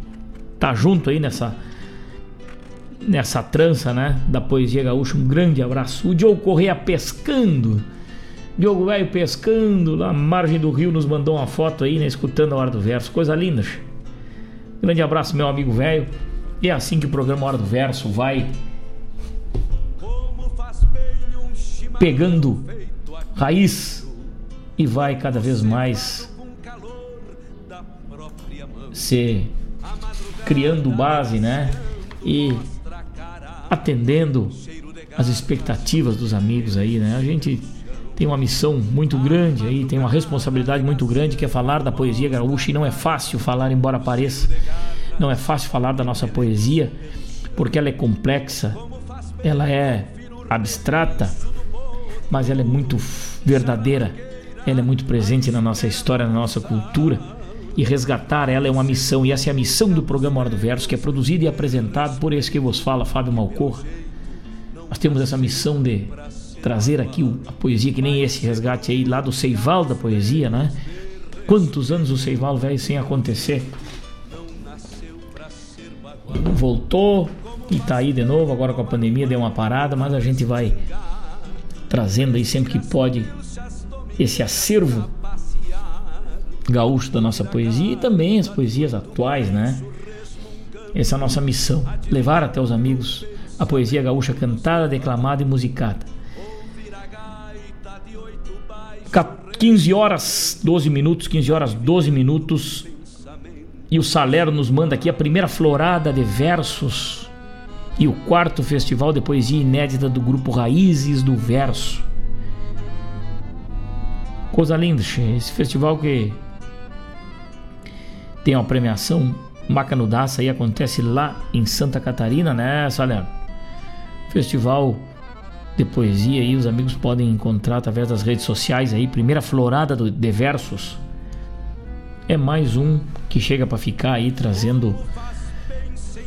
tá junto aí nessa nessa trança, né, da poesia gaúcha. Um grande abraço. O Diogo Correia pescando. Diogo Velho pescando lá na margem do rio nos mandou uma foto aí, né, escutando a Hora do Verso. Coisa linda. Grande abraço, meu amigo velho. E é assim que o programa Hora do Verso vai pegando raiz e vai cada vez mais se criando base, né? E atendendo as expectativas dos amigos aí, né? A gente tem uma missão muito grande aí, tem uma responsabilidade muito grande que é falar da poesia gaúcha e não é fácil falar, embora pareça. Não é fácil falar da nossa poesia porque ela é complexa, ela é abstrata, mas ela é muito verdadeira, ela é muito presente na nossa história, na nossa cultura. E resgatar ela é uma missão, e essa é a missão do programa Hora do Verso, que é produzido e apresentado por esse que vos fala, Fábio Malcorra. Nós temos essa missão de trazer aqui a poesia, que nem esse resgate aí lá do Seival da poesia, né? Quantos anos o Seival velho sem acontecer? Voltou e tá aí de novo, agora com a pandemia deu uma parada, mas a gente vai trazendo aí sempre que pode esse acervo gaúcho da nossa poesia e também as poesias atuais, né? Essa é a nossa missão, levar até os amigos a poesia gaúcha cantada, declamada e musicada. 15 horas 12 minutos, 15 horas 12 minutos. E o Salero nos manda aqui a primeira florada de versos e o quarto festival de poesia inédita do grupo Raízes do Verso. Coisa linda, esse festival que tem uma premiação macanudaça aí acontece lá em Santa Catarina, né, Salero? Festival de poesia aí, os amigos podem encontrar através das redes sociais aí. Primeira florada do, de versos. É mais um que chega para ficar aí trazendo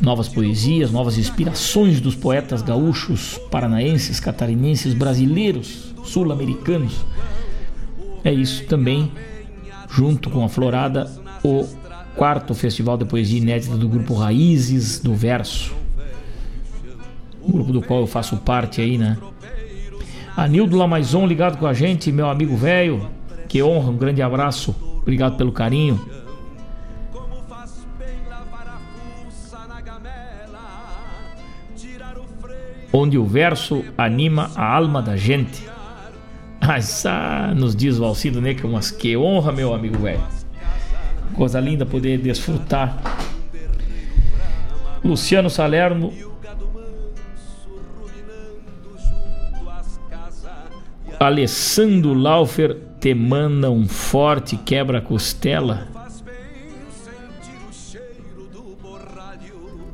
novas poesias, novas inspirações dos poetas gaúchos, paranaenses, catarinenses, brasileiros, sul-americanos. É isso também, junto com a Florada, o quarto festival de poesia inédita do grupo Raízes do Verso. Grupo do qual eu faço parte aí, né? Anildo Lamaison ligado com a gente, meu amigo velho. Que honra, um grande abraço. Obrigado pelo carinho. Onde o verso anima a alma da gente. Ah, nos diz o Alcido Neca, mas que honra, meu amigo velho. Coisa linda poder desfrutar. Luciano Salerno Alessandro Laufer te manda um forte quebra-costela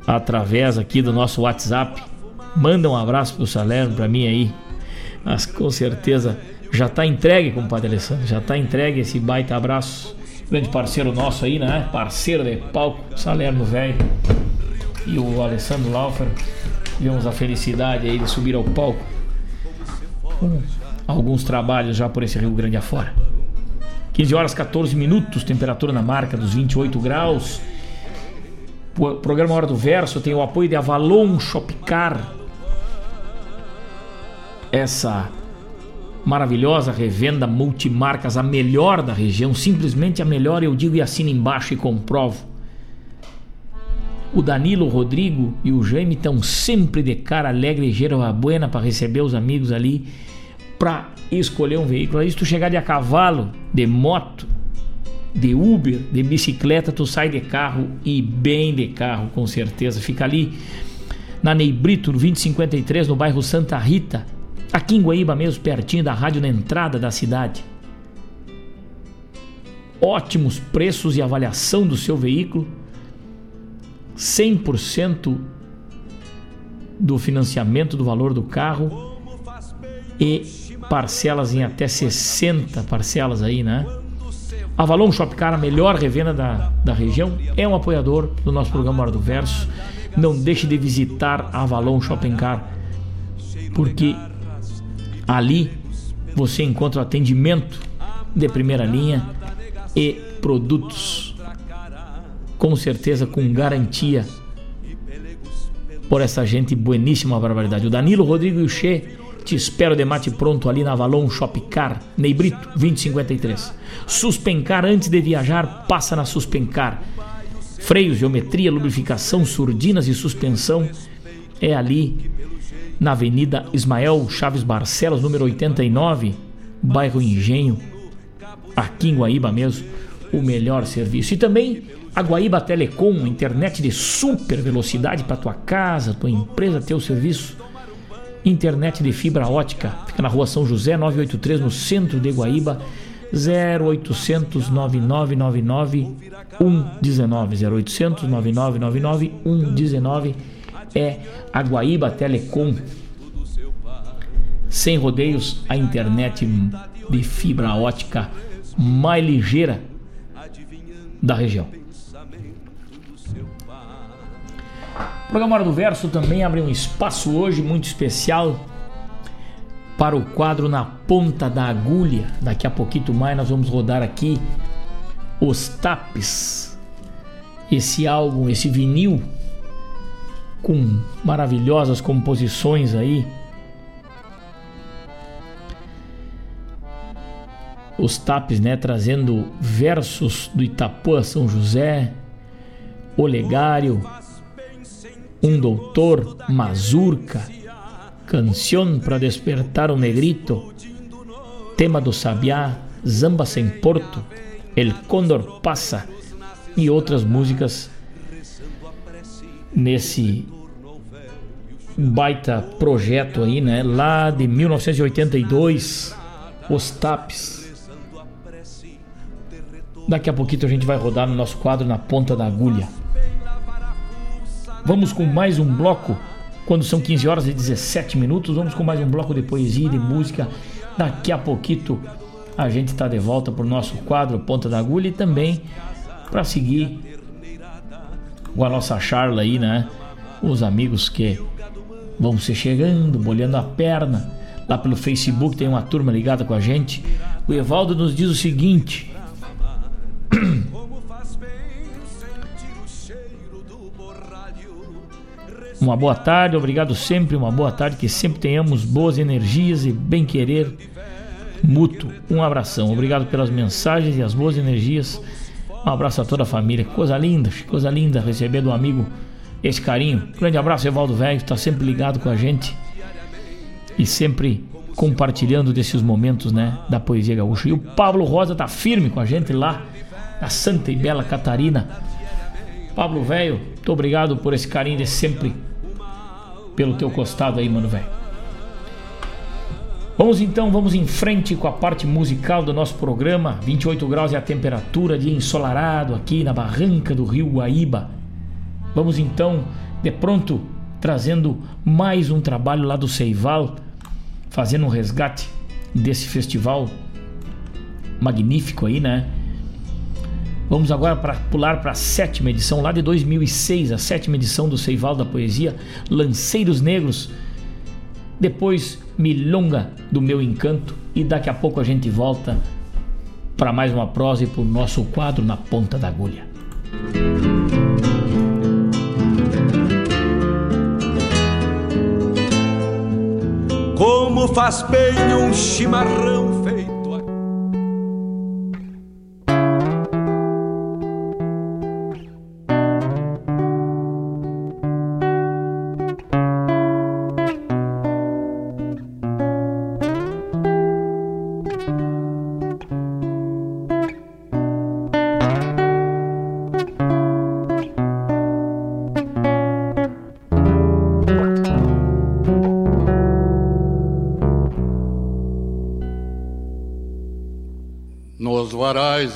através aqui do nosso WhatsApp. Manda um abraço pro Salerno para mim aí. Mas com certeza já tá entregue, compadre Alessandro. Já tá entregue esse baita abraço. Grande parceiro nosso aí, né? Parceiro de palco, Salerno Velho. E o Alessandro Laufer. Tivemos a felicidade aí de subir ao palco alguns trabalhos já por esse Rio Grande afora. 15 horas 14 minutos, temperatura na marca dos 28 graus. O programa Hora do Verso tem o apoio de Avalon Shopcar. Essa maravilhosa revenda multimarcas, a melhor da região, simplesmente a melhor, eu digo e assino embaixo e comprovo. O Danilo, o Rodrigo e o Jaime estão sempre de cara alegre e gerva buena para receber os amigos ali para escolher um veículo. Aí se tu chegar de a cavalo, de moto, de Uber, de bicicleta, tu sai de carro e bem de carro, com certeza. Fica ali na Neibrito, no 2053, no bairro Santa Rita, aqui em Guaíba mesmo, pertinho da rádio na entrada da cidade. Ótimos preços e avaliação do seu veículo. 100% do financiamento do valor do carro e parcelas em até 60 parcelas aí, né? Avalon Shopcar, a melhor revenda da, da região, é um apoiador do nosso programa Hora do Verso. Não deixe de visitar a Avalon Shopping Car, porque ali você encontra atendimento de primeira linha e produtos com certeza com garantia por essa gente bueníssima barbaridade. O Danilo Rodrigo e o Che te espero de mate pronto ali na Avalon Shopcar, Neibrito 2053. Suspencar antes de viajar, passa na Suspencar. Freios, geometria, lubrificação, surdinas e suspensão é ali na Avenida Ismael Chaves Barcelos, número 89, bairro Engenho, aqui em Guaíba mesmo, o melhor serviço. E também a Guaíba Telecom, internet de super velocidade para tua casa, tua empresa, teu serviço. Internet de fibra ótica, fica na rua São José 983, no centro de Guaíba. 0800 9999 119 0800 9999 119 é a Guaíba Telecom. Sem rodeios, a internet de fibra ótica mais ligeira da região. O programa do Verso também abre um espaço hoje muito especial para o quadro Na Ponta da Agulha. Daqui a pouquinho mais nós vamos rodar aqui os tapes. Esse álbum, esse vinil com maravilhosas composições aí. Os tapes, né, trazendo versos do Itapuã São José, Olegário, Um Doutor, Mazurca, Canção para Despertar o Negrito, Tema do Sabiá, Zamba Sem Porto, El Condor Passa e outras músicas nesse baita projeto aí, né? Lá de 1982, os TAPs. Daqui a pouquinho a gente vai rodar no nosso quadro na ponta da agulha. Vamos com mais um bloco quando são 15 horas e 17 minutos. Vamos com mais um bloco de poesia e de música. Daqui a pouquinho a gente está de volta para o nosso quadro Ponta da Agulha e também para seguir com a nossa charla aí, né? Os amigos que vão se chegando, bolhando a perna. Lá pelo Facebook tem uma turma ligada com a gente. O Evaldo nos diz o seguinte. Uma boa tarde, obrigado sempre, uma boa tarde, que sempre tenhamos boas energias e bem querer mútuo. Um abração, obrigado pelas mensagens e as boas energias. Um abraço a toda a família, coisa linda, coisa linda receber do amigo esse carinho. Grande abraço, Evaldo Velho, está sempre ligado com a gente e sempre compartilhando desses momentos, né, da poesia gaúcha. E o Pablo Rosa tá firme com a gente lá na Santa e Bela Catarina. Pablo Velho, muito obrigado por esse carinho de sempre pelo teu costado aí, mano velho. Vamos então, vamos em frente com a parte musical do nosso programa. 28 graus é a temperatura, dia ensolarado aqui na barranca do rio Guaíba. Vamos então, de pronto, trazendo mais um trabalho lá do Seival, fazendo um resgate desse festival magnífico aí, né? Vamos agora para pular para a sétima edição, lá de 2006, a sétima edição do Seival da Poesia, Lanceiros Negros. Depois, Milonga do Meu Encanto. E daqui a pouco a gente volta para mais uma prosa e para o nosso quadro Na Ponta da Agulha. Como faz bem um chimarrão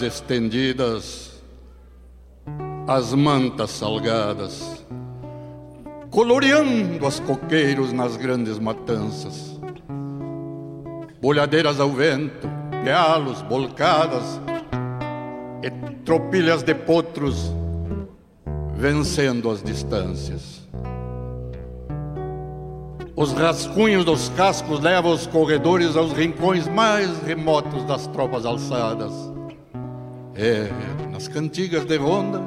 estendidas, as mantas salgadas, coloreando as coqueiros nas grandes matanças, bolhadeiras ao vento, pialos, bolcadas e tropilhas de potros vencendo as distâncias. Os rascunhos dos cascos levam os corredores aos rincões mais remotos das tropas alçadas é, nas cantigas de ronda,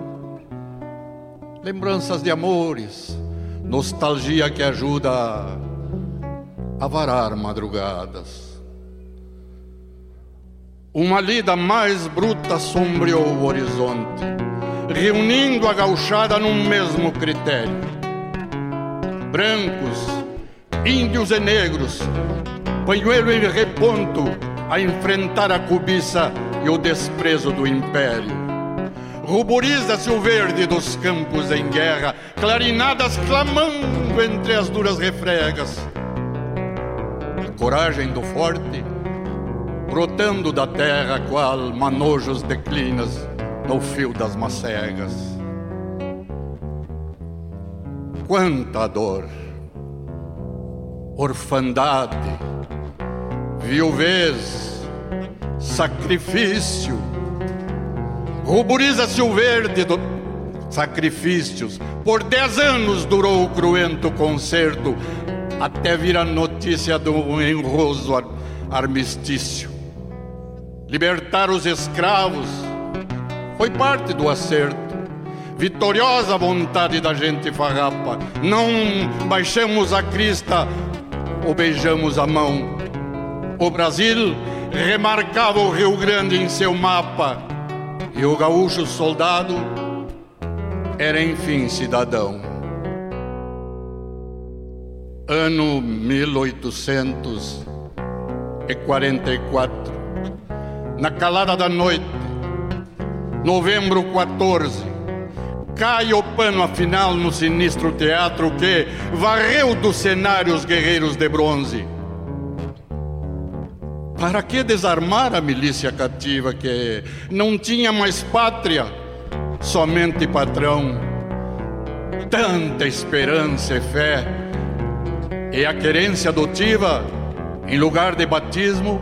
lembranças de amores, nostalgia que ajuda a varar madrugadas. Uma lida mais bruta sombreou o horizonte, reunindo a gauchada num mesmo critério. Brancos, índios e negros, panhuelo em reponto a enfrentar a cobiça e o desprezo do império. Ruboriza-se o verde dos campos em guerra, clarinadas clamando entre as duras refregas. A coragem do forte brotando da terra qual manojos declinas no fio das macegas. Quanta dor, orfandade, viuvez, sacrifício. Ruboriza-se o verde do sacrifícios. Por dez anos durou o cruento concerto, até vir a notícia do enroso armistício. Libertar os escravos foi parte do acerto. Vitoriosa vontade da gente farrapa. Não baixamos a crista ou beijamos a mão. O Brasil remarcava o Rio Grande em seu mapa. E o gaúcho soldado era enfim cidadão. Ano 1844. Na calada da noite, novembro 14, cai o pano afinal no sinistro teatro que varreu do cenário os guerreiros de bronze. Para que desarmar a milícia cativa que não tinha mais pátria, somente patrão? Tanta esperança e fé, e a querência adotiva, em lugar de batismo,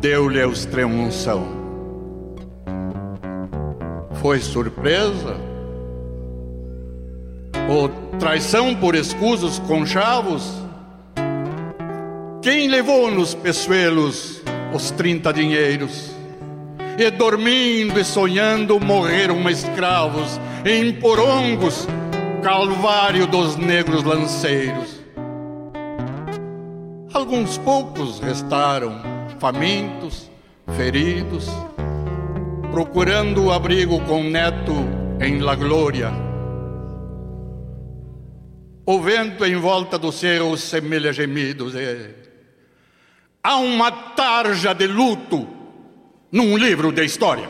deu-lhe a extremunção. Foi surpresa? Ou traição por escusos conchavos? Quem levou nos peçoelos os trinta dinheiros? E dormindo e sonhando morreram escravos em porongos, calvário dos negros lanceiros. Alguns poucos restaram, famintos, feridos, procurando abrigo com neto em La Glória. O vento em volta do cerro semelha gemidos. E... Há uma tarja de luto num livro de história.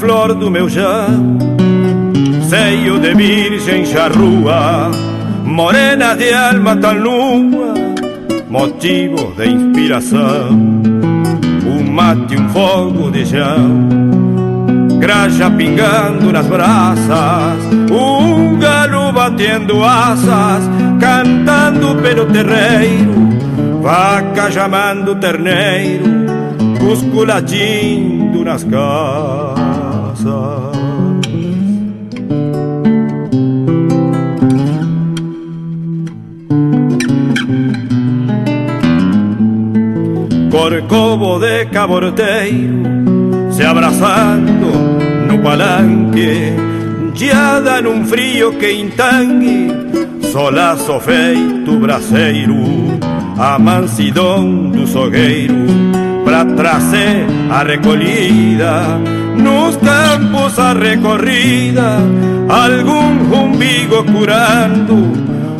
Flor do meu já Seio de virgem charrua Morena de alma tão nua Motivo de inspiração Um mate, um fogo de chão Graxa pingando nas braças Um galo batendo asas Cantando pelo terreiro Vaca chamando terneiro Cusco latindo nas casas Corcovo de caborteiro se abraçando no palanque, geada num frio que entangue, solaço feito braceiro, a mansidão do sogueiro, pra trazer a recolhida nos campos a recorrida, algún umbigo curando,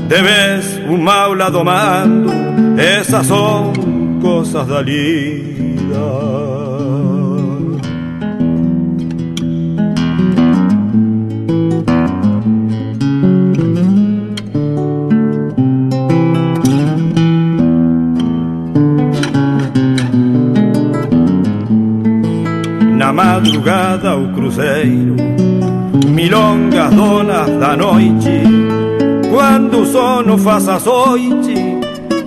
de vez un maula domando, esas son cosas da lida. madrugada o cruzeiro Milongas donas da noite Quando o sono faz açoite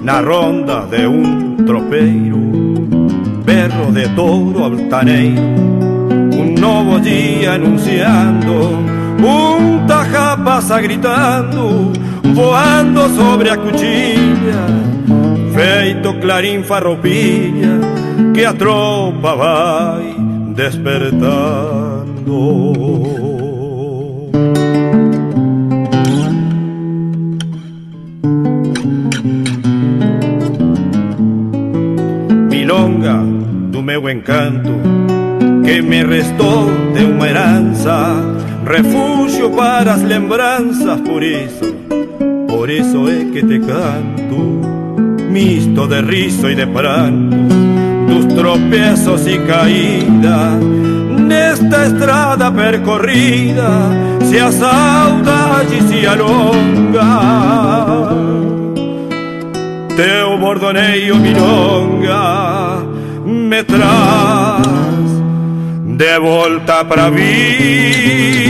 Na ronda de um tropeiro Berro de touro altaneiro Um novo dia anunciando Um taja passa gritando Voando sobre a cuchilla feito clarim farroupilha que a tropa vai despertando. Me restou de uma herança, refúgio para as lembranças, por isso, por isso é que te canto, misto de riso e de pranto, dos tropeços e caídas, nesta estrada percorrida, se a saudade se alonga. Teu bordoneio milonga me traz de volta pra vida.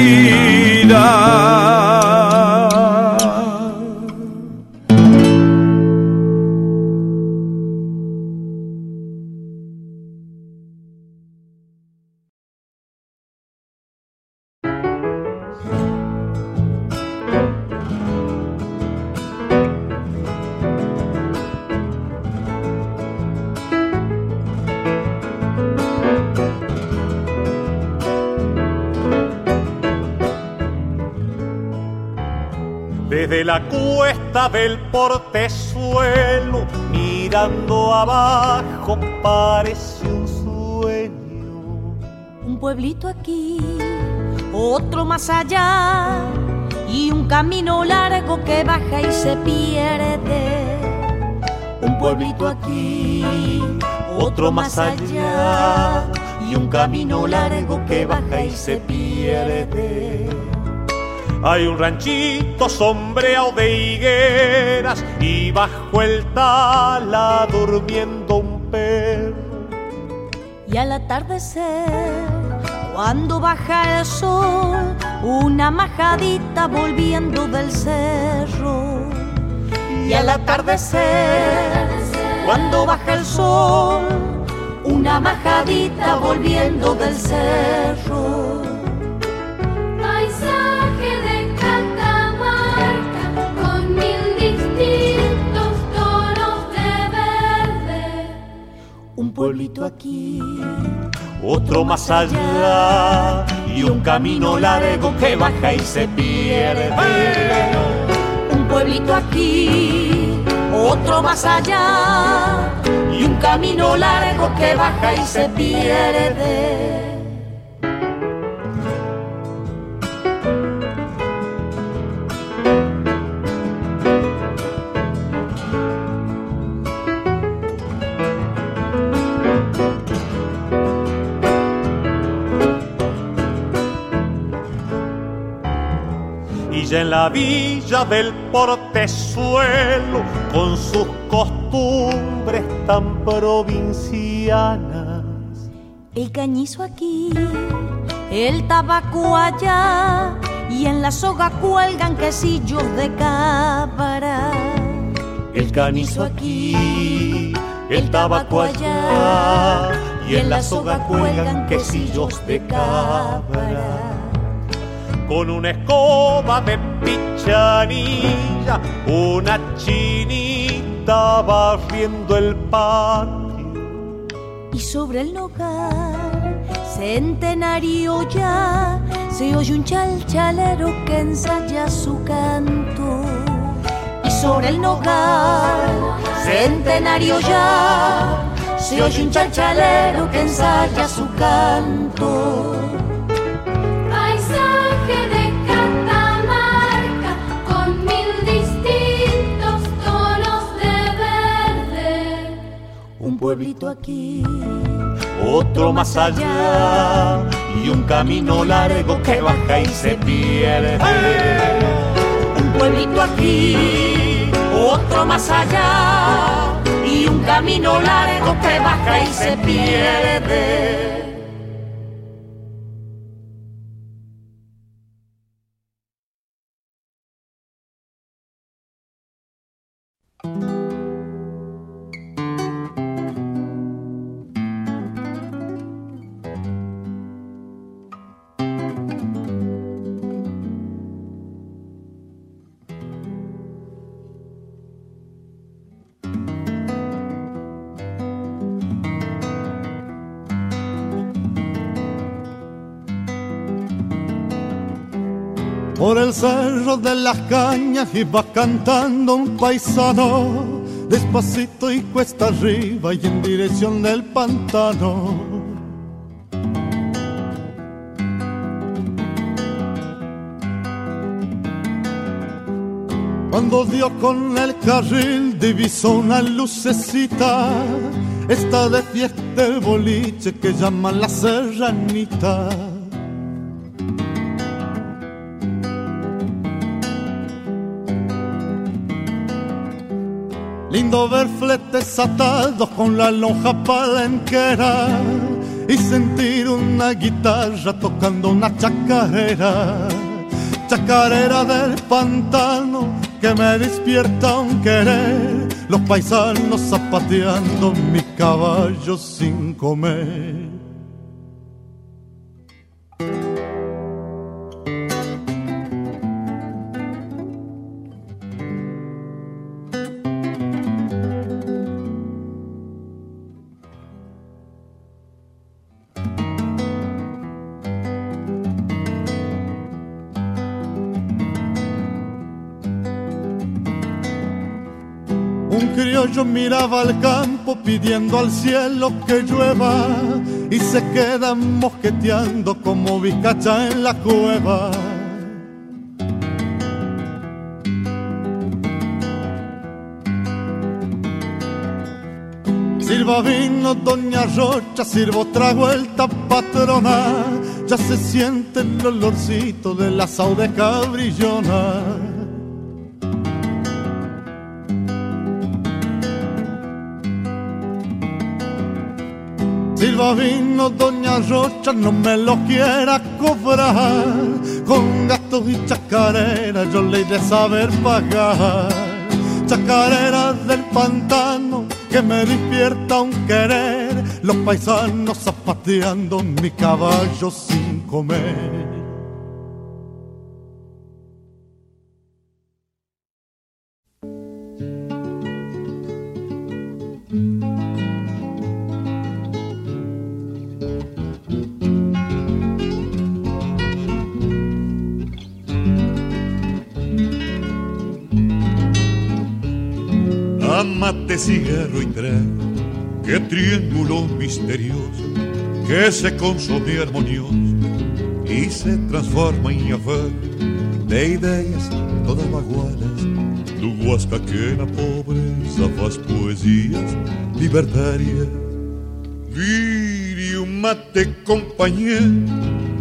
Portezuelo, mirando abajo, parece un sueño. Un pueblito aquí, otro más allá, y un camino largo que baja y se pierde. Un pueblito aquí, otro más allá, y un camino largo que baja y se pierde. Hay un ranchito sombreado de higueras y bajo el tala durmiendo un perro. Y al atardecer, cuando baja el sol, una majadita volviendo del cerro. Y al atardecer, cuando baja el sol, una majadita volviendo del cerro. Pueblito aquí, otro más allá y un camino largo que baja y se pierde. un pueblito aquí, otro más allá, y un camino largo que baja y se pierde. La villa del portezuelo, con sus costumbres tan provincianas, El cañizo aquí, el tabaco allá, y en la soga cuelgan quesillos de cabra. el canizo aquí, el tabaco allá, y en la soga cuelgan quesillos de cabra. Con una escoba de pichanilla, una chinita barriendo el patio. Y sobre el nogal, centenario ya, se oye un chalchalero que ensaya su canto. Y sobre el nogal, centenario ya, se oye un chalchalero que ensaya su canto. Pueblito aquí, otro más allá y un camino largo que baja y se pierde. un pueblito aquí, otro más allá, y un camino largo que baja y se pierde. Por el cerro de las cañas iba cantando un paisano, despacito y cuesta arriba y en dirección del pantano. Cuando dio con el carril divisó una lucecita, está de fiesta el boliche que llaman la serranita. Lindo ver fletes atados con la lonja palenquera y sentir una guitarra tocando una chacarera. Chacarera del pantano que me despierta un querer. Los paisanos zapateando mi caballo sin comer. Miraba al campo pidiendo al cielo que llueva y se quedan mosqueteando como bizcacha en la cueva. Sirva vino, doña Rocha, sirvo otra vuelta, patrona. Ya se siente el olorcito del asado de cabrillona. Silva vino, doña Rocha, no me lo quiera cobrar. Con gastos y chacarera yo le iré saber pagar. Chacarera del pantano que me despierta un querer. Los paisanos zapateando mi caballo sin comer. Amate, cigarro y trago, qué triángulo misterioso que se consume armonioso y se transforma en afán de ideas todas bagualas. Do Huasca que na pobreza faz poesias libertarias. Vire un mate, companheiro,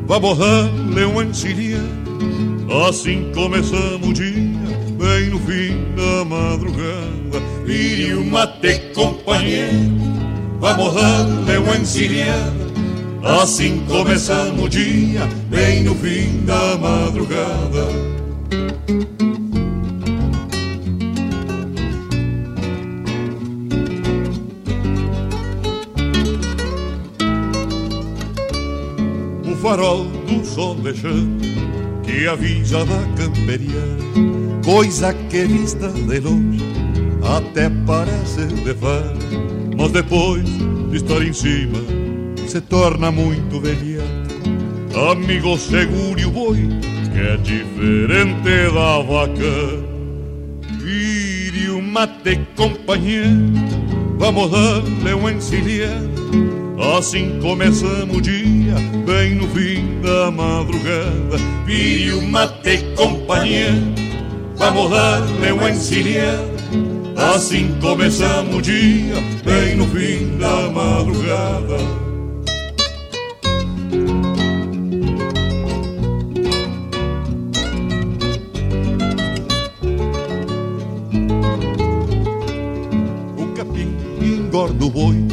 vamos darle um encilhar. Assim começamos o bem no fim da madrugada. Vire um mate, companheiro, vamos darle uma encilhada. Assim começamos o dia, bem no fim da madrugada. O farol do sol deixando que avisa da camperiana, coisa que vista de longe até parece de mas depois de estar em cima se torna muito velhaco. Amigo seguro e o boi, que é diferente da vaca. Vire o mate, companheiro, vamos darle um encilhado. Assim começamos o dia, bem no fim da madrugada. Vire o mate, companheiro, vamos darle um encilhado. Assim começamos o dia, bem no fim da madrugada. O capim engorda o boi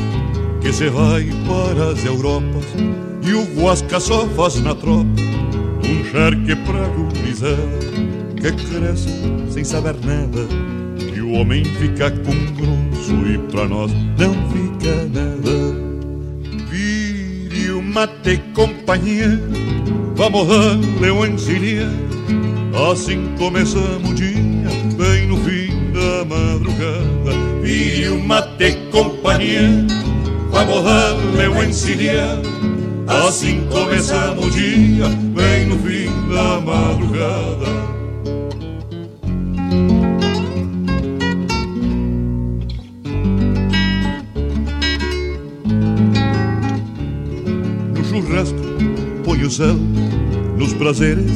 que se vai para as Europas e o guasca só faz na tropa um charque pra gurizada que cresce sem saber nada e o homem fica com grosso e pra nós não fica nada. Vire o mate, companheiro, vamos encilhado. Assim começamos o dia, bem no fim da madrugada. Vire o mate, companheiro, vamos encilhado. Assim começamos o dia, bem no fim da madrugada. Põe o céu, nos prazeres,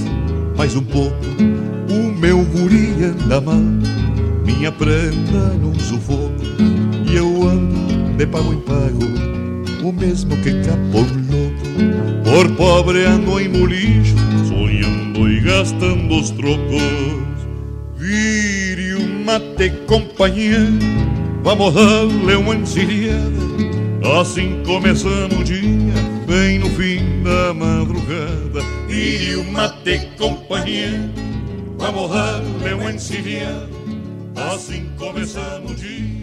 mais um pouco. O meu guri anda mal, minha prenda num sufoco. E eu ando de pago em pago, o mesmo que capou louco. Por pobre ando em molicho, sonhando e gastando os trocos. Vire o mate, companheiro, vamos dar-lhe uma encilhada. Assim começamos o dia, bem no fim da madrugada. Vire o mate, companheiro, vamos dar-lhe uma encilhada. Assim começamos o dia,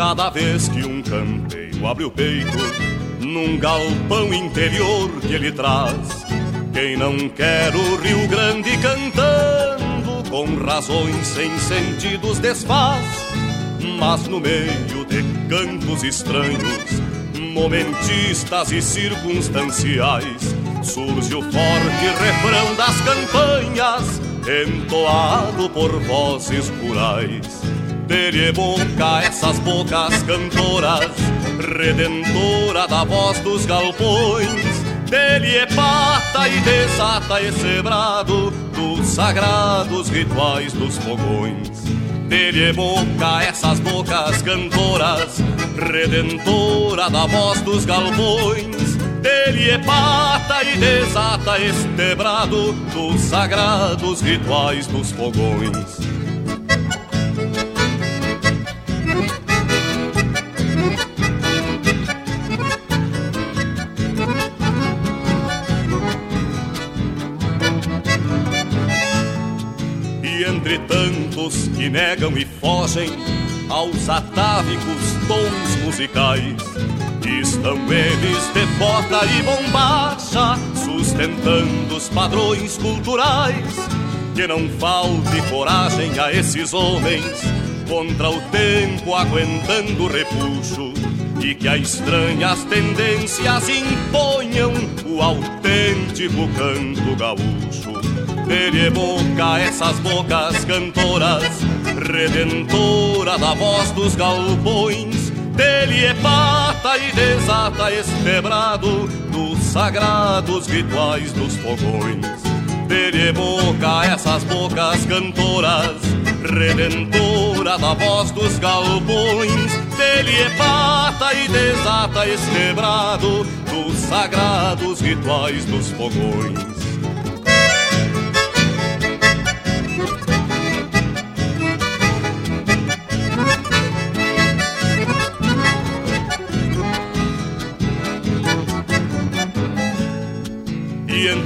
Cada vez que um campeiro abre o peito num galpão interior que ele traz, quem não quer o Rio Grande cantando com razões sem sentidos desfaz, mas no meio de cantos estranhos, momentistas e circunstanciais, surge o forte refrão das campanhas, entoado por vozes rurais. Dele boca essas bocas cantoras, redentora da voz dos galpões. Dele é pata e desata esse brado dos sagrados rituais dos fogões. Dele é boca essas bocas cantoras, redentora da voz dos galpões. Dele é pata e desata este brado dos sagrados rituais dos fogões. Entre tantos que negam e fogem aos atávicos tons musicais, estão eles de bota e bombacha, sustentando os padrões culturais. Que não falte coragem a esses homens contra o tempo aguentando repuxo e que a estranhas tendências imponham o autêntico canto gaúcho. Dele é boca essas bocas cantoras, redentora da voz dos galpões. Dele é pata e desata este brado dos sagrados rituais dos fogões. Dele boca essas bocas cantoras, redentora da voz dos galpões. Dele é pata e desata este brado dos sagrados rituais dos fogões.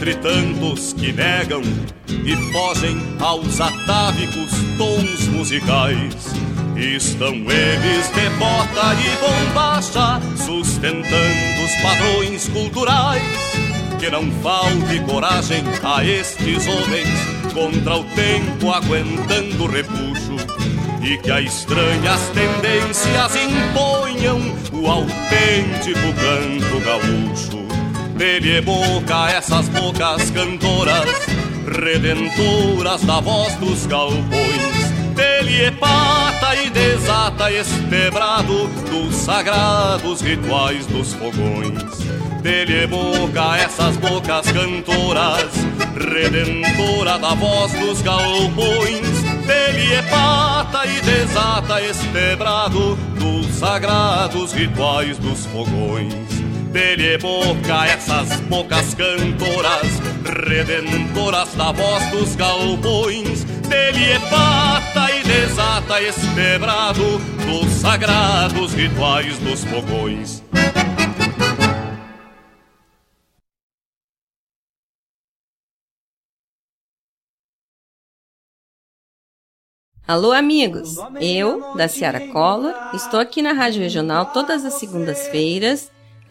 Entre tantos que negam e fogem aos atávicos tons musicais, estão eles de bota e bombacha, sustentando os padrões culturais. Que não falte coragem a estes homens contra o tempo aguentando repuxo e que a estranhas tendências imponham o autêntico canto gaúcho. Dele boca essas bocas cantoras, redentoras da voz dos galpões. Dele é pata e desata este brado dos sagrados rituais dos fogões. Dele é boca essas bocas cantoras, redentora da voz dos galpões. Dele é pata e desata este brado dos sagrados rituais dos fogões. Dele é boca essas bocas cantoras, redentoras da voz dos galpões. Dele é pata e desata este brado dos sagrados rituais dos fogões. Alô, amigos! Eu, da Ciara Collor, estou aqui na Rádio Regional todas as segundas-feiras,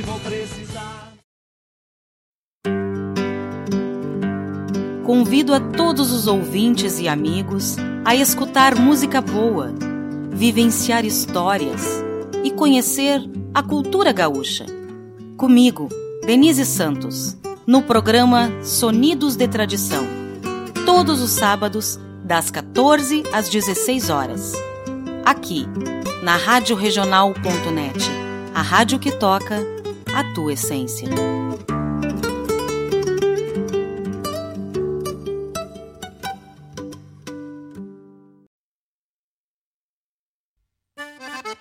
Vou precisar. Convido a todos os ouvintes e amigos a escutar música boa, vivenciar histórias e conhecer a cultura gaúcha. Comigo, Denise Santos, no programa Sonidos de Tradição. Todos os sábados, das 14 às 16 horas. Aqui, na Rádio a rádio que toca a tua essência.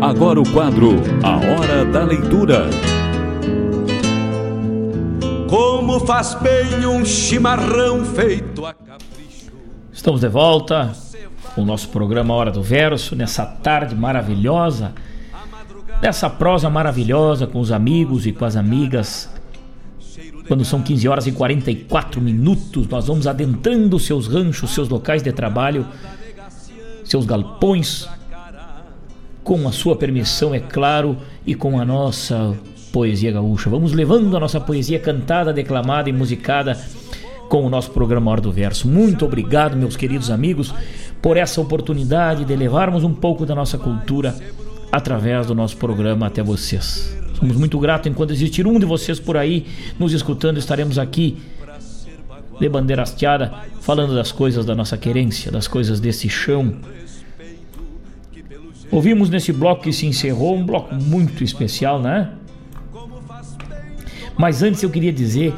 Agora o quadro A Hora da Leitura. Como faz bem um chimarrão feito a Estamos de volta com o nosso programa Hora do Verso, nessa tarde maravilhosa, nessa prosa maravilhosa com os amigos e com as amigas. Quando são 15 horas e 44 minutos, nós vamos adentrando seus ranchos, seus locais de trabalho, seus galpões, com a sua permissão, é claro, e com a nossa poesia gaúcha. Vamos levando a nossa poesia cantada, declamada e musicada com o nosso programa Hora do Verso. Muito obrigado, meus queridos amigos, por essa oportunidade de levarmos um pouco da nossa cultura através do nosso programa até vocês. Somos muito gratos enquanto existir um de vocês por aí nos escutando, estaremos aqui de bandeira hasteada, falando das coisas da nossa querência, das coisas desse chão, Ouvimos nesse bloco que se encerrou um bloco muito especial, né? Mas antes eu queria dizer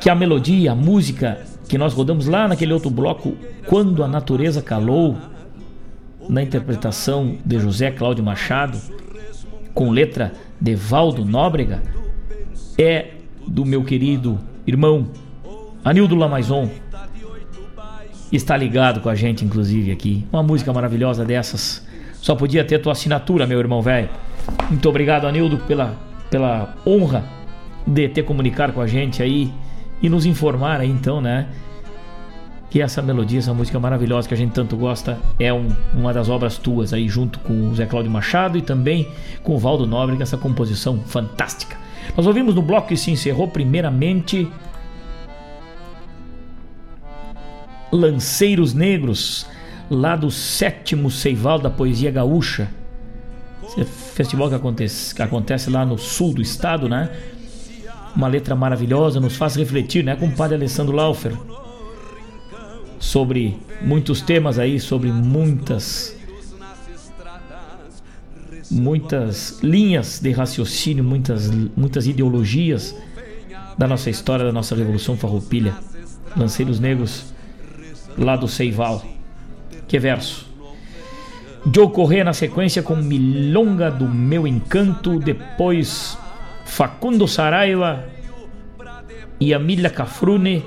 que a melodia, a música que nós rodamos lá naquele outro bloco, Quando a Natureza Calou, na interpretação de José Cláudio Machado, com letra de Valdo Nóbrega, é do meu querido irmão Anildo Lamaison. Está ligado com a gente, inclusive, aqui. Uma música maravilhosa dessas só podia ter tua assinatura, meu irmão velho. Muito obrigado, Anildo, pela, pela honra de ter comunicado com a gente aí e nos informar aí, então, né? Que essa melodia, essa música maravilhosa que a gente tanto gosta, é um, uma das obras tuas aí, junto com o Zé Cláudio Machado e também com o Valdo Nóbrega, essa composição fantástica. Nós ouvimos no bloco que se encerrou primeiramente Lanceiros Negros, lá do sétimo Seival da Poesia Gaúcha. Esse festival que acontece, que acontece lá no sul do estado, né? Uma letra maravilhosa, nos faz refletir, né? Com o padre Alessandro Laufer. Sobre muitos temas aí, sobre muitas muitas linhas de raciocínio, muitas, muitas ideologias da nossa história, da nossa Revolução Farroupilha. Lanceiros Negros, lá do Seival. Que verso. Joe Corrêa na sequência com Milonga do Meu Encanto, depois Facundo Saraiva e Amília Cafrune,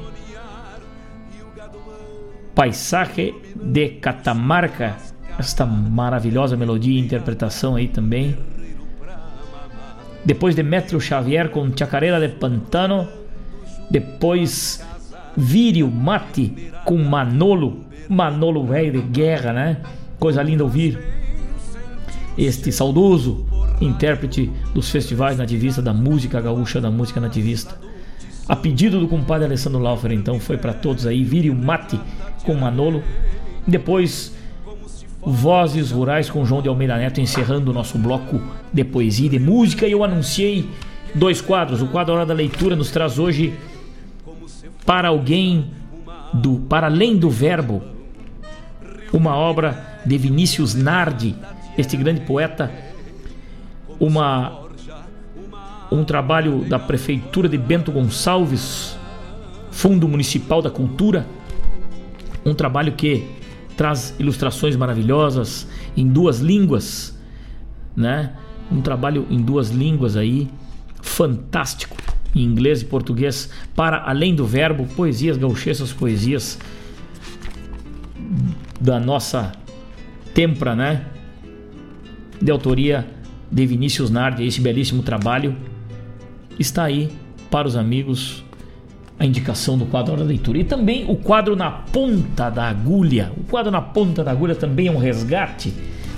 Paisaje de Catamarca, esta maravilhosa melodia e interpretação aí também. Depois Demetrio Xavier com Chacarera de Pantano, depois Vírio Mate com Manolo, Manolo velho de guerra, né? Coisa linda ouvir. Este saudoso intérprete dos festivais nativistas da música gaúcha, da música nativista. A pedido do compadre Alessandro Laufer, então, foi para todos aí, Vírio Mate com Manolo. Depois, Vozes Rurais com João de Almeida Neto, encerrando o nosso bloco de poesia e de música. E eu anunciei dois quadros. O quadro Hora da Leitura nos traz hoje para alguém do para além do verbo uma obra de Vinícius Nardi, este grande poeta, uma um trabalho da prefeitura de Bento Gonçalves, Fundo Municipal da Cultura, um trabalho que traz ilustrações maravilhosas em duas línguas, né? Um trabalho em duas línguas aí, fantástico, em inglês e português, para além do verbo, poesias gauchesas, poesias da nossa tempra, né? De autoria de Vinícius Nardi, esse belíssimo trabalho está aí para os amigos a indicação do quadro da leitura. E também o quadro na ponta da agulha. O quadro na ponta da agulha também é um resgate,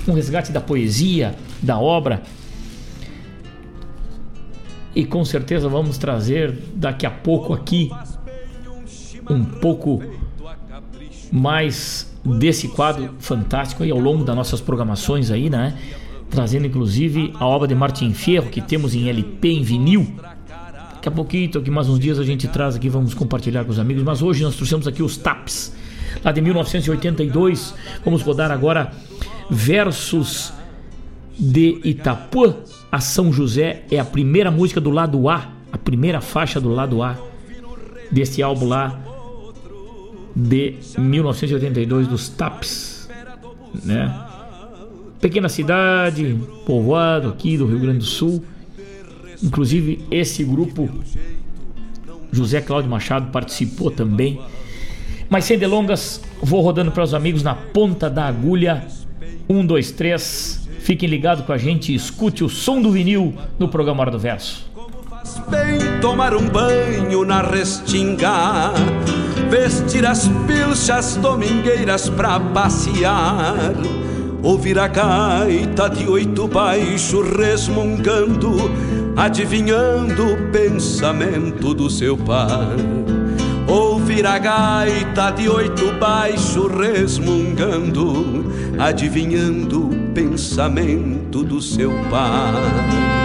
um resgate da poesia, da obra. E com certeza vamos trazer daqui a pouco aqui um pouco mais desse quadro fantástico aí ao longo das nossas programações aí, né? Trazendo inclusive a obra de Martin Fierro que temos em LP, em vinil. Daqui a pouquinho, aqui mais uns dias a gente traz aqui, vamos compartilhar com os amigos. Mas hoje nós trouxemos aqui os TAPs, lá de 1982. Vamos rodar agora versos de Itapuã a São José. É a primeira música do lado A, a primeira faixa do lado A desse álbum lá de 1982 dos TAPs, né? Pequena cidade, povoado aqui do Rio Grande do Sul. Inclusive esse grupo José Cláudio Machado participou também. Mas sem delongas, vou rodando para os amigos na ponta da agulha. Um, dois, três. Fiquem ligados com a gente escute o som do vinil no programa Hora do Verso. Bem tomar um banho na restinga, vestir as pilchas domingueiras pra passear, ouvir a gaita de oito baixo resmungando, adivinhando o pensamento do seu par. Ouvir a gaita de oito baixo resmungando, adivinhando o pensamento do seu par.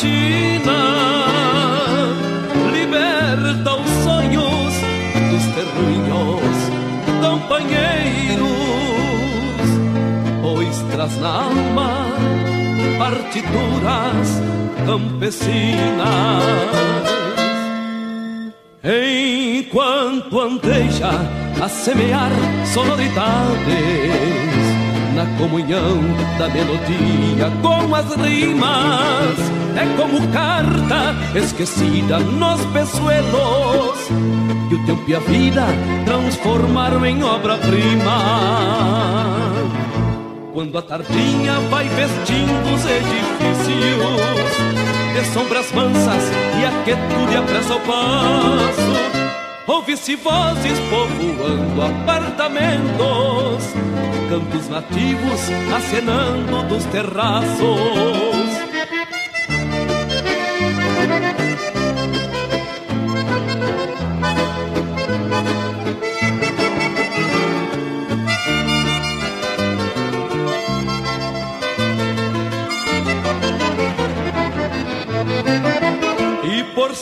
Se destina, liberta os sonhos dos terruinhos companheiros, pois traz na alma partituras campesinas. Enquanto andeja a semear sonoridades na comunhão da melodia com as rimas, é como carta esquecida nos peçoelos que o tempo e a vida transformaram em obra-prima. Quando a tardinha vai vestindo os edifícios De sombras mansas e a quietude apressa o passo Ouve-se vozes povoando apartamentos Campos nativos acenando dos terraços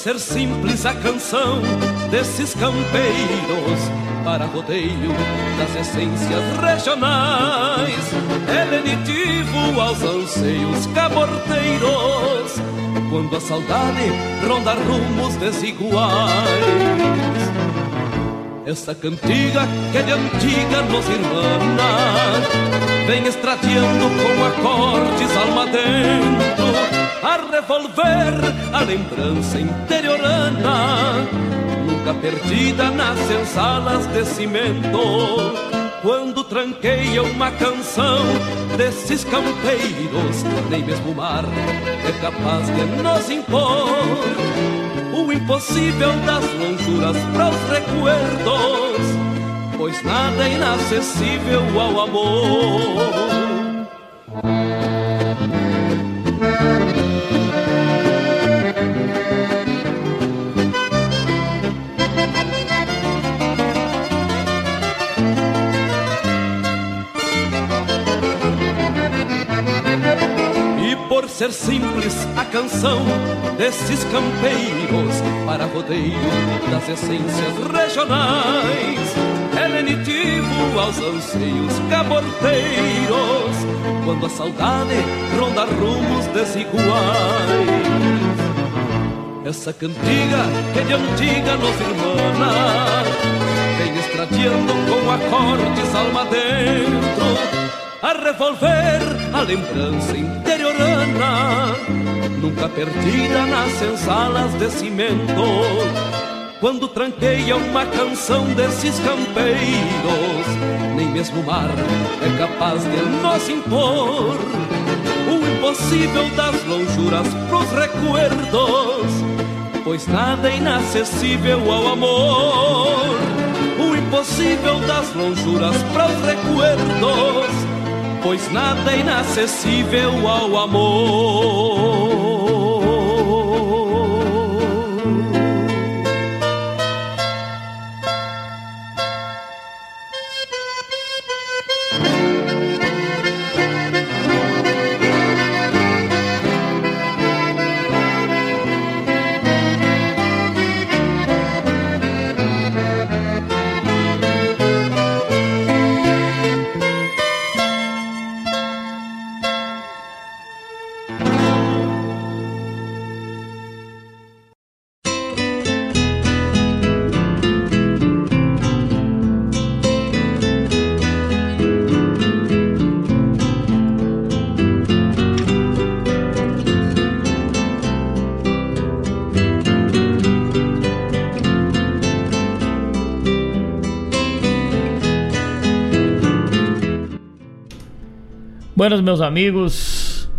ser simples a canção desses campeiros para rodeio das essências regionais. É lenitivo aos anseios caborteiros, quando a saudade ronda rumos desiguais. Essa cantiga que é de antiga nos irmana Vem estradeando com acordes alma dentro revolver a lembrança interiorana, nunca perdida nas sensalas de cimento. Quando tranqueia uma canção desses campeiros, nem mesmo o mar é capaz de nos impor o impossível das lonjuras para os recuerdos, pois nada é inacessível ao amor. Ser simples a canção desses campeiros para rodeio das essências regionais. É lenitivo aos anseios caborteiros, quando a saudade ronda rumos desiguais. Essa cantiga que de antiga nos irmana vem estradeando com acordes alma dentro a revolver a lembrança nunca perdida nas sensalas de cimento. Quando tranqueia uma canção desses campeiros, nem mesmo o mar é capaz de nos impor o impossível das lonjuras pros recuerdos, pois nada é inacessível ao amor. O impossível das lonjuras pros recuerdos pois nada é inacessível ao amor. Buenas, meus amigos.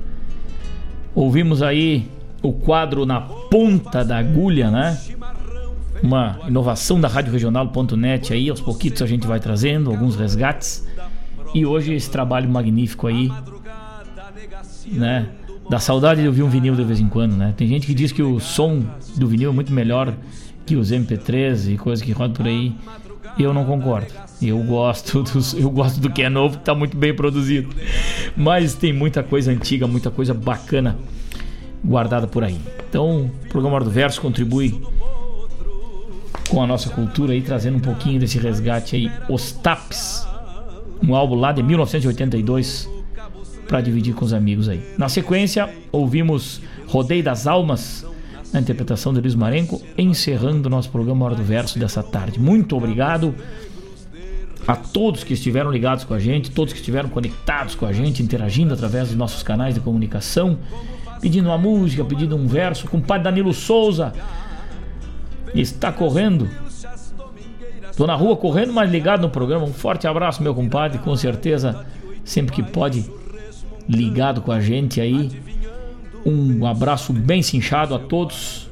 Ouvimos aí o quadro Na Ponta da Agulha, né? Uma inovação da Rádio Regional.net aí, aos pouquitos a gente vai trazendo alguns resgates. E hoje esse trabalho magnífico aí, né? da saudade de ouvir um vinil de vez em quando, né? Tem gente que diz que o som do vinil é muito melhor que os MP3 e coisas que rodam por aí. Eu não concordo. Eu gosto, dos, eu gosto do que é novo, que tá muito bem produzido. Mas tem muita coisa antiga, muita coisa bacana guardada por aí. Então, o programa Hora do Verso contribui com a nossa cultura aí, trazendo um pouquinho desse resgate aí, Os Taps, um álbum lá de 1982 para dividir com os amigos aí. Na sequência, ouvimos Rodeio das Almas, na interpretação de Luiz Marenco, encerrando o nosso programa Hora do Verso dessa tarde. Muito obrigado a todos que estiveram ligados com a gente, todos que estiveram conectados com a gente, interagindo através dos nossos canais de comunicação, pedindo uma música, pedindo um verso. O pai Danilo Souza está correndo. Tô na rua correndo, mas ligado no programa. Um forte abraço, meu compadre, com certeza, sempre que pode, ligado com a gente aí. Um abraço bem cinchado a todos.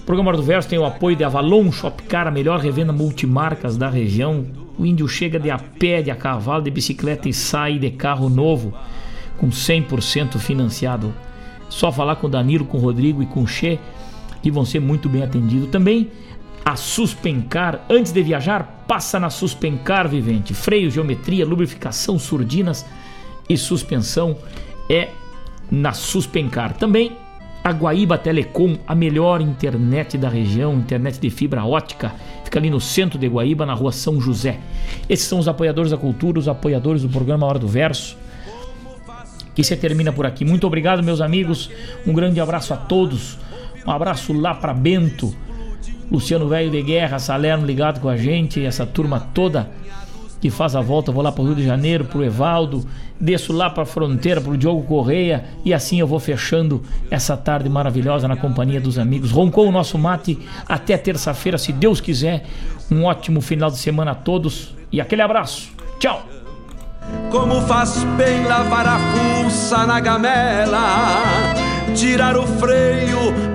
O programa do Verso tem o apoio de Avalon Shopcar, a melhor revenda multimarcas da região. O índio chega de a pé, de a cavalo, de bicicleta e sai de carro novo, com 100% financiado. Só falar com o Danilo, com o Rodrigo e com o Che, que vão ser muito bem atendidos. Também a Suspencar, antes de viajar, passa na Suspencar Vivente. Freio, geometria, lubrificação, surdinas e suspensão é na Suspencar. Também a Guaíba Telecom, a melhor internet da região, internet de fibra ótica, fica ali no centro de Guaíba, na rua São José. Esses são os apoiadores da cultura, os apoiadores do programa Hora do Verso, que se termina por aqui. Muito obrigado, meus amigos. Um grande abraço a todos. Um abraço lá para Bento, Luciano Velho de Guerra, Salerno ligado com a gente, essa turma toda que faz a volta, vou lá para o Rio de Janeiro, para o Evaldo, desço lá para a fronteira, para o Diogo Correia, e assim eu vou fechando essa tarde maravilhosa na companhia dos amigos. Roncou o nosso mate até terça-feira, se Deus quiser. Um ótimo final de semana a todos e aquele abraço. Tchau! Como faz bem lavar a fuça na gamela, tirar o freio